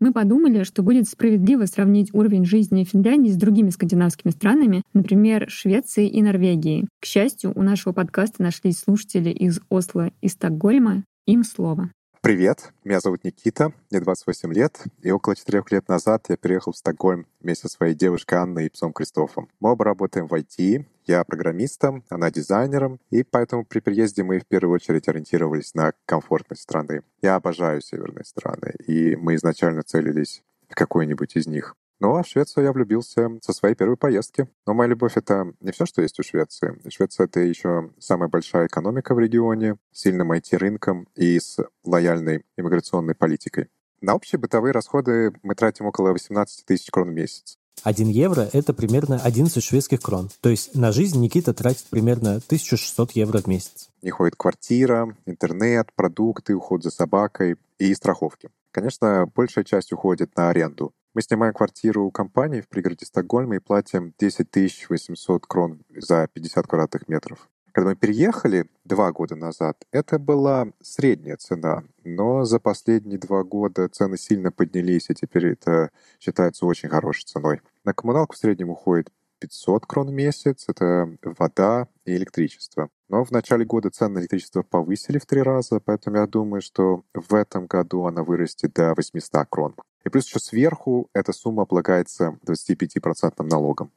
Мы подумали, что будет справедливо сравнить уровень жизни Финляндии с другими скандинавскими странами, например, Швецией и Норвегией. К счастью, у нашего подкаста нашлись слушатели из Осло и Стокгольма. Им слово. Привет, меня зовут Никита, мне 28 лет, и около четырех лет назад я переехал в Стокгольм вместе со своей девушкой Анной и псом Кристофом. Мы оба работаем в IT, я программистом, она дизайнером, и поэтому при приезде мы в первую очередь ориентировались на комфортность страны. Я обожаю северные страны, и мы изначально целились в какой-нибудь из них. Ну а в Швецию я влюбился со своей первой поездки. Но моя любовь — это не все, что есть у Швеции. Швеция — это еще самая большая экономика в регионе, с сильным IT-рынком и с лояльной иммиграционной политикой. На общие бытовые расходы мы тратим около 18 тысяч крон в месяц. 1 евро – это примерно 11 шведских крон. То есть на жизнь Никита тратит примерно 1600 евро в месяц. Не ходит квартира, интернет, продукты, уход за собакой и страховки. Конечно, большая часть уходит на аренду. Мы снимаем квартиру у компании в пригороде Стокгольма и платим 10 800 крон за 50 квадратных метров. Когда мы переехали два года назад, это была средняя цена, но за последние два года цены сильно поднялись, и теперь это считается очень хорошей ценой. На коммуналку в среднем уходит 500 крон в месяц. Это вода и электричество. Но в начале года цены на электричество повысили в три раза, поэтому я думаю, что в этом году она вырастет до 800 крон. И плюс еще сверху эта сумма облагается 25% налогом.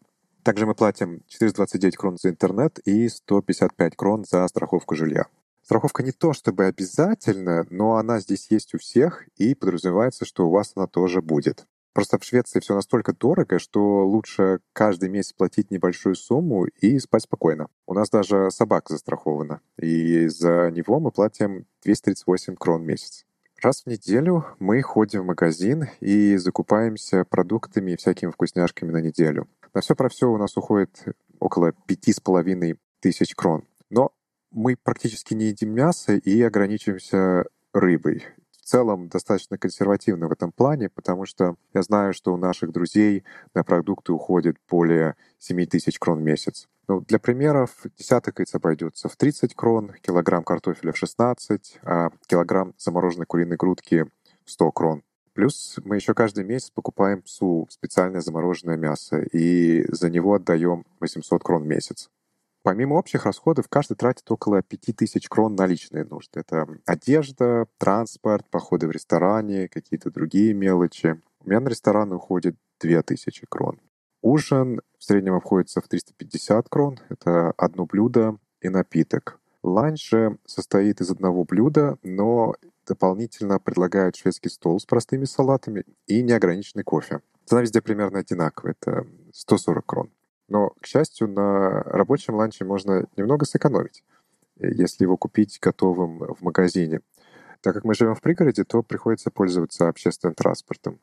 Также мы платим 429 крон за интернет и 155 крон за страховку жилья. Страховка не то чтобы обязательно, но она здесь есть у всех и подразумевается, что у вас она тоже будет. Просто в Швеции все настолько дорого, что лучше каждый месяц платить небольшую сумму и спать спокойно. У нас даже собака застрахована, и за него мы платим 238 крон в месяц. Раз в неделю мы ходим в магазин и закупаемся продуктами и всякими вкусняшками на неделю. На все про все у нас уходит около пяти с половиной тысяч крон. Но мы практически не едим мясо и ограничиваемся рыбой целом достаточно консервативны в этом плане, потому что я знаю, что у наших друзей на продукты уходит более 7 тысяч крон в месяц. Ну, для примеров, десяток яиц обойдется в 30 крон, килограмм картофеля в 16, а килограмм замороженной куриной грудки в 100 крон. Плюс мы еще каждый месяц покупаем псу, специальное замороженное мясо, и за него отдаем 800 крон в месяц. Помимо общих расходов, каждый тратит около 5000 крон на личные нужды. Это одежда, транспорт, походы в ресторане, какие-то другие мелочи. У меня на ресторан уходит 2000 крон. Ужин в среднем обходится в 350 крон. Это одно блюдо и напиток. Ланч же состоит из одного блюда, но дополнительно предлагают шведский стол с простыми салатами и неограниченный кофе. Цена везде примерно одинаковая. Это 140 крон. Но, к счастью, на рабочем ланче можно немного сэкономить, если его купить готовым в магазине. Так как мы живем в пригороде, то приходится пользоваться общественным транспортом.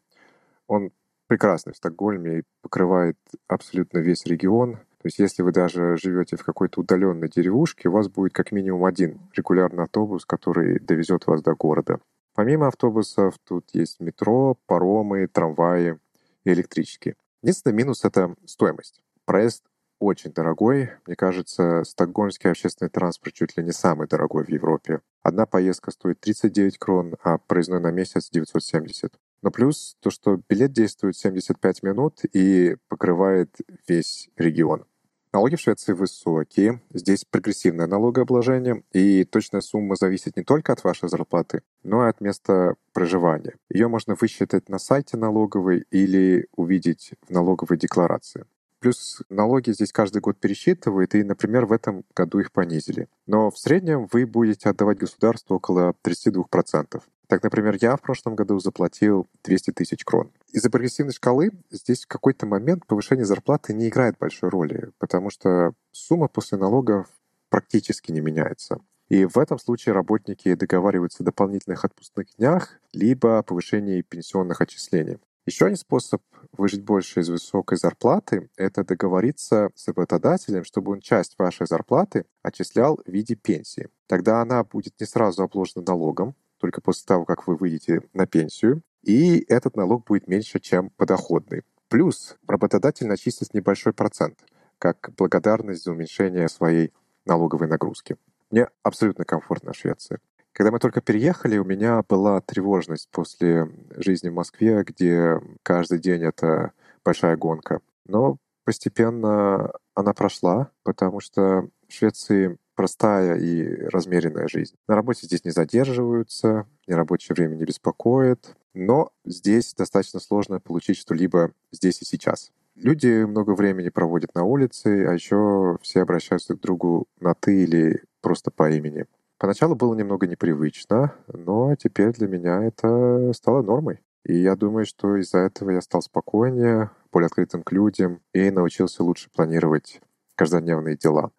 Он прекрасный в Стокгольме и покрывает абсолютно весь регион. То есть если вы даже живете в какой-то удаленной деревушке, у вас будет как минимум один регулярный автобус, который довезет вас до города. Помимо автобусов тут есть метро, паромы, трамваи и электрички. Единственный минус — это стоимость. Проезд очень дорогой. Мне кажется, стокгольмский общественный транспорт чуть ли не самый дорогой в Европе. Одна поездка стоит 39 крон, а проездной на месяц 970. Но плюс то, что билет действует 75 минут и покрывает весь регион. Налоги в Швеции высокие, здесь прогрессивное налогообложение, и точная сумма зависит не только от вашей зарплаты, но и от места проживания. Ее можно высчитать на сайте налоговой или увидеть в налоговой декларации. Плюс налоги здесь каждый год пересчитывают, и, например, в этом году их понизили. Но в среднем вы будете отдавать государству около 32%. Так, например, я в прошлом году заплатил 200 тысяч крон. Из-за прогрессивной шкалы здесь в какой-то момент повышение зарплаты не играет большой роли, потому что сумма после налогов практически не меняется. И в этом случае работники договариваются о дополнительных отпускных днях либо повышении пенсионных отчислений. Еще один способ выжить больше из высокой зарплаты — это договориться с работодателем, чтобы он часть вашей зарплаты отчислял в виде пенсии. Тогда она будет не сразу обложена налогом, только после того, как вы выйдете на пенсию, и этот налог будет меньше, чем подоходный. Плюс работодатель начислит небольшой процент, как благодарность за уменьшение своей налоговой нагрузки. Мне абсолютно комфортно в Швеции. Когда мы только переехали, у меня была тревожность после жизни в Москве, где каждый день это большая гонка. Но постепенно она прошла, потому что в Швеции простая и размеренная жизнь. На работе здесь не задерживаются, нерабочее время не беспокоит, но здесь достаточно сложно получить что-либо здесь и сейчас. Люди много времени проводят на улице, а еще все обращаются друг к другу на «ты» или просто по имени. Поначалу было немного непривычно, но теперь для меня это стало нормой. И я думаю, что из-за этого я стал спокойнее, более открытым к людям и научился лучше планировать каждодневные дела.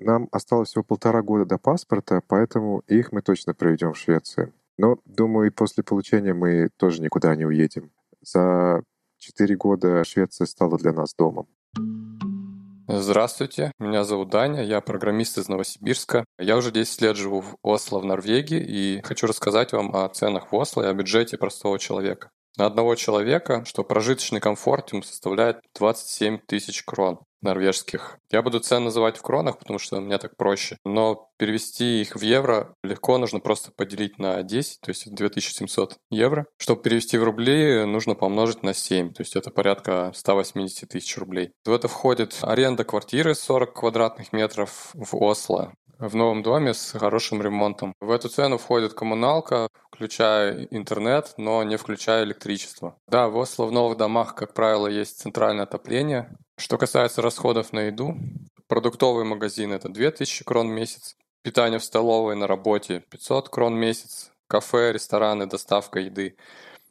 Нам осталось всего полтора года до паспорта, поэтому их мы точно проведем в Швеции. Но, думаю, и после получения мы тоже никуда не уедем. За четыре года Швеция стала для нас домом. Здравствуйте, меня зовут Даня, я программист из Новосибирска. Я уже 10 лет живу в Осло, в Норвегии, и хочу рассказать вам о ценах в Осло и о бюджете простого человека. На одного человека, что прожиточный комфорт ему составляет 27 тысяч крон. Норвежских. Я буду цены называть в кронах, потому что мне так проще. Но перевести их в евро легко, нужно просто поделить на 10, то есть 2700 евро. Чтобы перевести в рубли, нужно помножить на 7, то есть это порядка 180 тысяч рублей. В это входит аренда квартиры 40 квадратных метров в Осло, в новом доме с хорошим ремонтом. В эту цену входит коммуналка, включая интернет, но не включая электричество. Да, в Осло в новых домах, как правило, есть центральное отопление. Что касается расходов на еду, продуктовый магазин — это 2000 крон в месяц, питание в столовой на работе 500 крон в месяц, кафе, рестораны, доставка еды.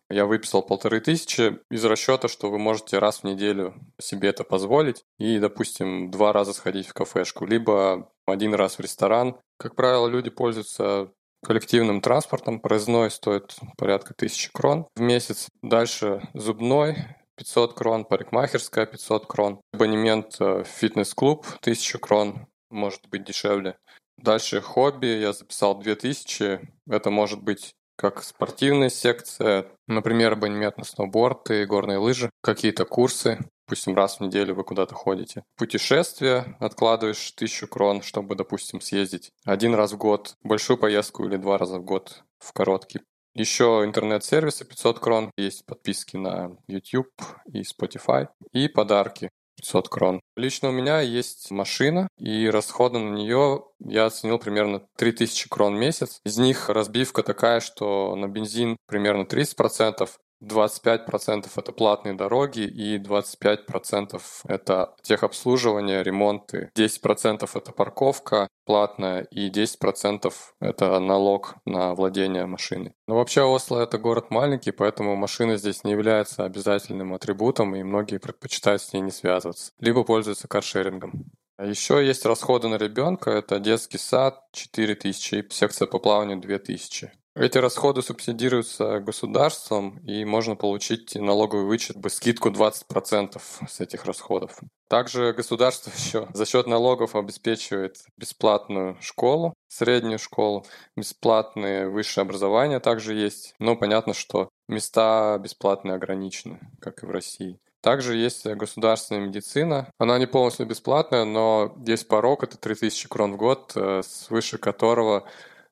Я выписал полторы тысячи из расчета, что вы можете раз в неделю себе это позволить и, допустим, два раза сходить в кафешку, либо один раз в ресторан. Как правило, люди пользуются коллективным транспортом. Проездной стоит порядка тысячи крон в месяц. Дальше зубной 500 крон, парикмахерская 500 крон, абонемент в фитнес-клуб 1000 крон, может быть дешевле. Дальше хобби, я записал 2000, это может быть как спортивная секция, например, абонемент на сноуборд и горные лыжи, какие-то курсы, допустим, раз в неделю вы куда-то ходите. Путешествие, откладываешь тысячу крон, чтобы, допустим, съездить один раз в год, большую поездку или два раза в год в короткий. Еще интернет-сервисы 500 крон, есть подписки на YouTube и Spotify, и подарки 500 крон. Лично у меня есть машина, и расходы на нее я оценил примерно 3000 крон в месяц. Из них разбивка такая, что на бензин примерно 30%, 25% это платные дороги и 25% это техобслуживание, ремонты. 10% это парковка платная и 10% это налог на владение машиной. Но вообще Осло это город маленький, поэтому машина здесь не является обязательным атрибутом и многие предпочитают с ней не связываться. Либо пользуются каршерингом. Еще есть расходы на ребенка, это детский сад 4000 и секция по плаванию 2000. Эти расходы субсидируются государством, и можно получить налоговый вычет бы скидку 20% с этих расходов. Также государство еще за счет налогов обеспечивает бесплатную школу, среднюю школу, бесплатное высшее образование также есть. Но понятно, что места бесплатные ограничены, как и в России. Также есть государственная медицина. Она не полностью бесплатная, но есть порог, это 3000 крон в год, э, свыше которого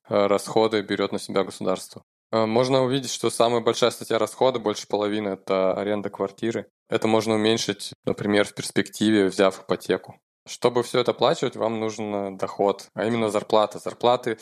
расходы берет на себя государство. Э, можно увидеть, что самая большая статья расхода, больше половины, это аренда квартиры. Это можно уменьшить, например, в перспективе, взяв ипотеку. Чтобы все это оплачивать, вам нужен доход, а именно зарплата. Зарплаты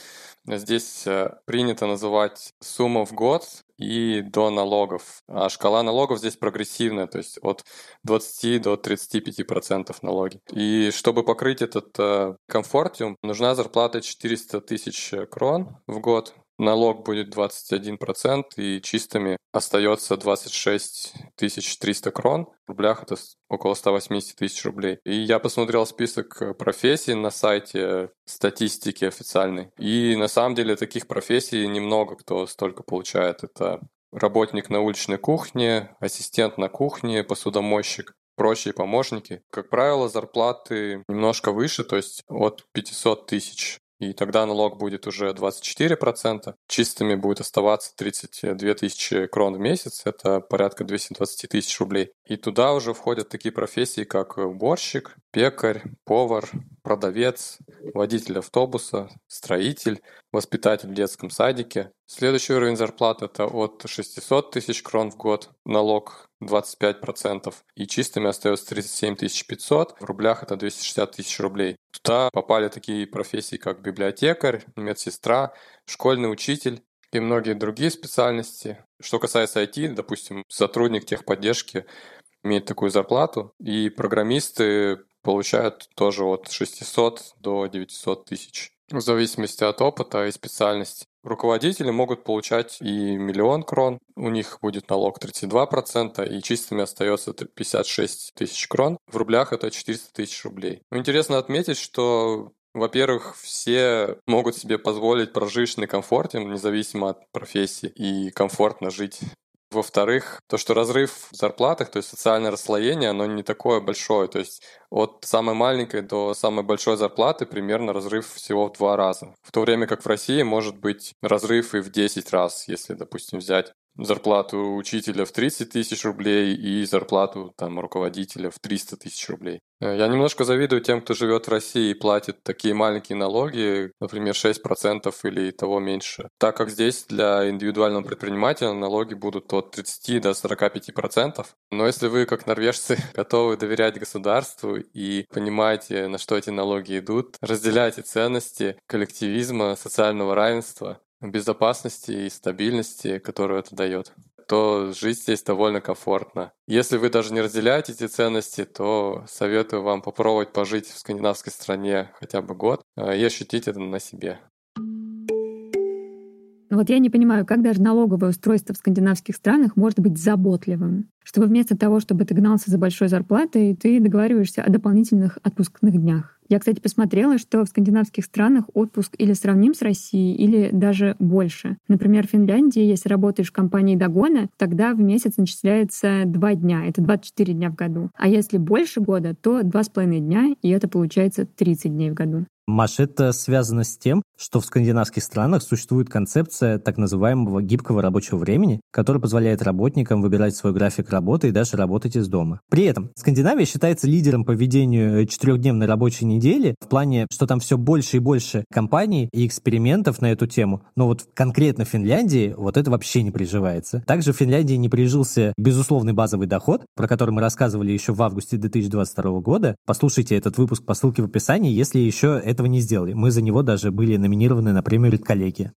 здесь э, принято называть сумма в год и до налогов. А шкала налогов здесь прогрессивная, то есть от 20 до 35 процентов налоги. И чтобы покрыть этот э, комфортиум, нужна зарплата 400 тысяч крон в год налог будет 21%, и чистыми остается 26 300 крон. В рублях это около 180 тысяч рублей. И я посмотрел список профессий на сайте статистики официальной. И на самом деле таких профессий немного кто столько получает. Это работник на уличной кухне, ассистент на кухне, посудомойщик прочие помощники. Как правило, зарплаты немножко выше, то есть от 500 тысяч и тогда налог будет уже 24%. Чистыми будет оставаться 32 тысячи крон в месяц, это порядка 220 тысяч рублей. И туда уже входят такие профессии, как уборщик, пекарь, повар, продавец, водитель автобуса, строитель, воспитатель в детском садике. Следующий уровень зарплаты это от 600 тысяч крон в год, налог 25%, и чистыми остается 37 500, в рублях это 260 тысяч рублей. Туда попали такие профессии, как библиотекарь, медсестра, школьный учитель, и многие другие специальности. Что касается IT, допустим, сотрудник техподдержки имеет такую зарплату, и программисты получают тоже от 600 до 900 тысяч. В зависимости от опыта и специальности. Руководители могут получать и миллион крон, у них будет налог 32%, и чистыми остается 56 тысяч крон. В рублях это 400 тысяч рублей. Интересно отметить, что во-первых, все могут себе позволить прожить на комфорте, независимо от профессии, и комфортно жить во-вторых, то, что разрыв в зарплатах, то есть социальное расслоение, оно не такое большое. То есть от самой маленькой до самой большой зарплаты примерно разрыв всего в два раза. В то время как в России может быть разрыв и в 10 раз, если, допустим, взять зарплату учителя в 30 тысяч рублей и зарплату там руководителя в 300 тысяч рублей. Э, я немножко завидую тем, кто живет в России и платит такие маленькие налоги, например, 6% или того меньше. Так как здесь для индивидуального предпринимателя налоги будут от 30 до 45%. Но если вы, как норвежцы, готовы доверять государству и понимаете, на что эти налоги идут, разделяйте ценности коллективизма, социального равенства, безопасности и стабильности, которую это дает то жить здесь довольно комфортно. Если вы даже не разделяете эти ценности, то советую вам попробовать пожить в скандинавской стране хотя бы год э, и ощутить это на себе. Вот я не понимаю, как даже налоговое устройство в скандинавских странах может быть заботливым. Чтобы вместо того, чтобы ты гнался за большой зарплатой, ты договариваешься о дополнительных отпускных днях. Я, кстати, посмотрела, что в скандинавских странах отпуск или сравним с Россией, или даже больше. Например, в Финляндии, если работаешь в компании Дагона, тогда в месяц начисляется два дня. Это 24 дня в году. А если больше года, то два с половиной дня, и это получается 30 дней в году. Маш, это связано с тем, что в скандинавских странах существует концепция так называемого гибкого рабочего времени, который позволяет работникам выбирать свой график работы и даже работать из дома. При этом Скандинавия считается лидером по ведению четырехдневной рабочей недели в плане, что там все больше и больше компаний и экспериментов на эту тему. Но вот конкретно в Финляндии вот это вообще не приживается. Также в Финляндии не прижился безусловный базовый доход, про который мы рассказывали еще в августе 2022 года. Послушайте этот выпуск по ссылке в описании, если еще этого не сделали. Мы за него даже были номинированы на премию «Редколлегия».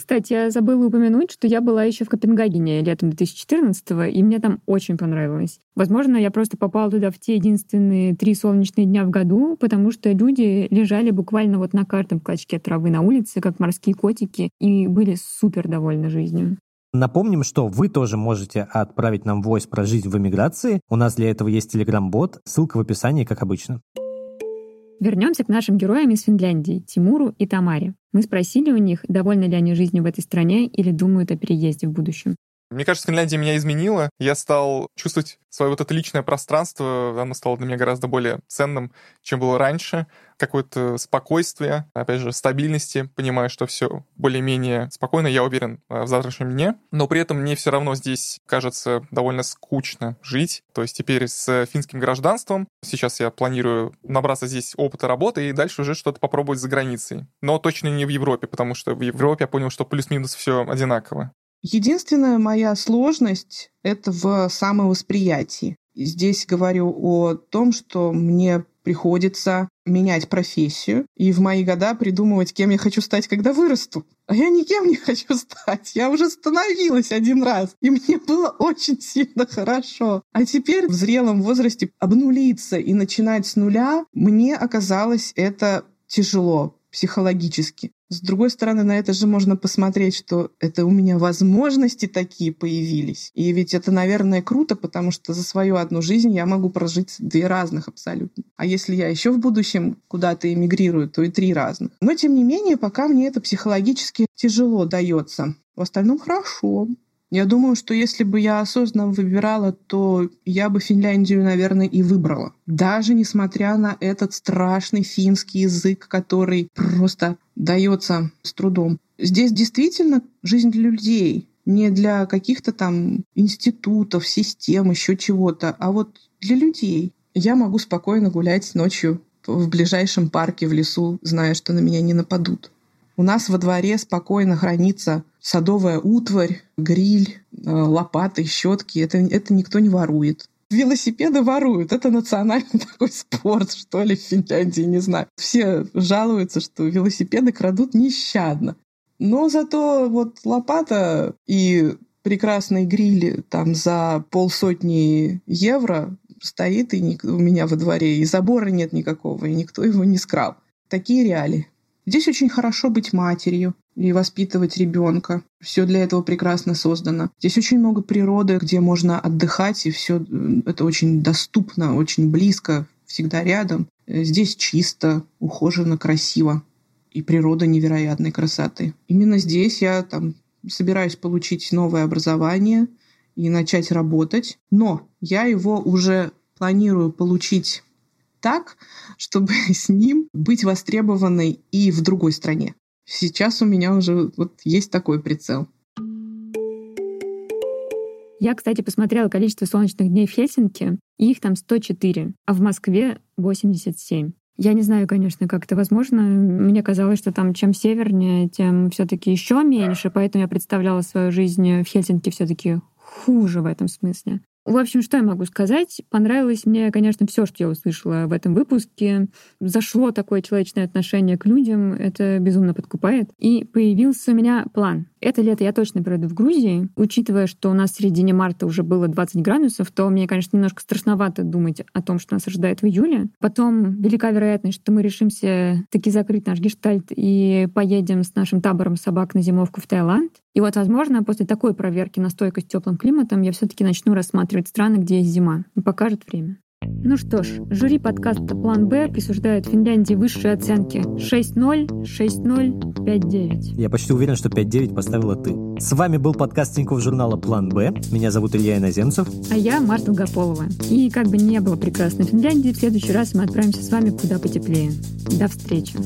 Кстати, я забыла упомянуть, что я была еще в Копенгагене летом 2014 и мне там очень понравилось. Возможно, я просто попала туда в те единственные три солнечные дня в году, потому что люди лежали буквально вот на каждом клочке травы на улице, как морские котики, и были супер довольны жизнью. Напомним, что вы тоже можете отправить нам войс про жизнь в эмиграции. У нас для этого есть телеграм-бот, ссылка в описании, как обычно. Вернемся к нашим героям из Финляндии, Тимуру и Тамаре. Мы спросили у них, довольны ли они жизнью в этой стране или думают о переезде в будущем. Мне кажется, Финляндия меня изменила. Я стал чувствовать свое вот это личное пространство. Оно стало для меня гораздо более ценным, чем было раньше. Какое-то спокойствие, опять же, стабильности. Понимаю, что все более-менее спокойно, я уверен э, в завтрашнем дне. Но при этом мне все равно здесь кажется довольно скучно жить. То есть теперь с финским гражданством. Сейчас я планирую набраться здесь опыта работы и дальше уже что-то попробовать за границей. Но точно не в Европе, потому что в Европе я понял, что плюс-минус все одинаково. Единственная моя сложность — это в самовосприятии. Здесь говорю о том, что мне приходится менять профессию и в мои года придумывать, кем я хочу стать, когда вырасту. А я никем не хочу стать. Я уже становилась один раз, и мне было очень сильно хорошо. А теперь в зрелом возрасте обнулиться и начинать с нуля, мне оказалось это тяжело психологически. С другой стороны, на это же можно посмотреть, что это у меня возможности такие появились. И ведь это, наверное, круто, потому что за свою одну жизнь я могу прожить две разных абсолютно. А если я еще в будущем куда-то эмигрирую, то и три разных. Но, тем не менее, пока мне это психологически тяжело дается. В остальном хорошо. Я думаю, что если бы я осознанно выбирала, то я бы Финляндию, наверное, и выбрала. Даже несмотря на этот страшный финский язык, который просто дается с трудом. Здесь действительно жизнь для людей, не для каких-то там институтов, систем, еще чего-то, а вот для людей. Я могу спокойно гулять ночью в ближайшем парке в лесу, зная, что на меня не нападут. У нас во дворе спокойно хранится садовая утварь, гриль, э, лопаты, щетки. Это, это никто не ворует. Велосипеды воруют. Это национальный такой спорт, что ли, в Финляндии, не знаю. Все жалуются, что велосипеды крадут нещадно. Но зато вот лопата и прекрасный гриль там за полсотни евро стоит и у меня во дворе, и забора нет никакого, и никто его не скрал. Такие реалии. Здесь очень хорошо быть матерью и воспитывать ребенка. Все для этого прекрасно создано. Здесь очень много природы, где можно отдыхать, и все это очень доступно, очень близко, всегда рядом. Здесь чисто, ухоженно, красиво. И природа невероятной красоты. Именно здесь я там собираюсь получить новое образование и начать работать. Но я его уже планирую получить так, чтобы с ним быть востребованной и в другой стране. Сейчас у меня уже вот есть такой прицел. Я, кстати, посмотрела количество солнечных дней в Хельсинки, их там 104, а в Москве 87. Я не знаю, конечно, как это возможно. Мне казалось, что там чем севернее, тем все таки еще меньше, поэтому я представляла свою жизнь в Хельсинки все таки хуже в этом смысле. В общем, что я могу сказать? Понравилось мне, конечно, все, что я услышала в этом выпуске. Зашло такое человечное отношение к людям, это безумно подкупает. И появился у меня план. Это лето я точно проведу в Грузии. Учитывая, что у нас в середине марта уже было 20 градусов, то мне, конечно, немножко страшновато думать о том, что нас ожидает в июле. Потом велика вероятность, что мы решимся таки закрыть наш гештальт и поедем с нашим табором собак на зимовку в Таиланд. И вот, возможно, после такой проверки на стойкость теплым климатом я все-таки начну рассматривать страны, где есть зима. И покажет время. Ну что ж, жюри подкаста «План Б» присуждает Финляндии высшие оценки 6.0, 6.0, 5.9. Я почти уверен, что 5.9 поставила ты. С вами был подкаст Тинькофф журнала «План Б». Меня зовут Илья Иноземцев. А я Марта Долгополова. И как бы не было прекрасной Финляндии, в следующий раз мы отправимся с вами куда потеплее. До встречи.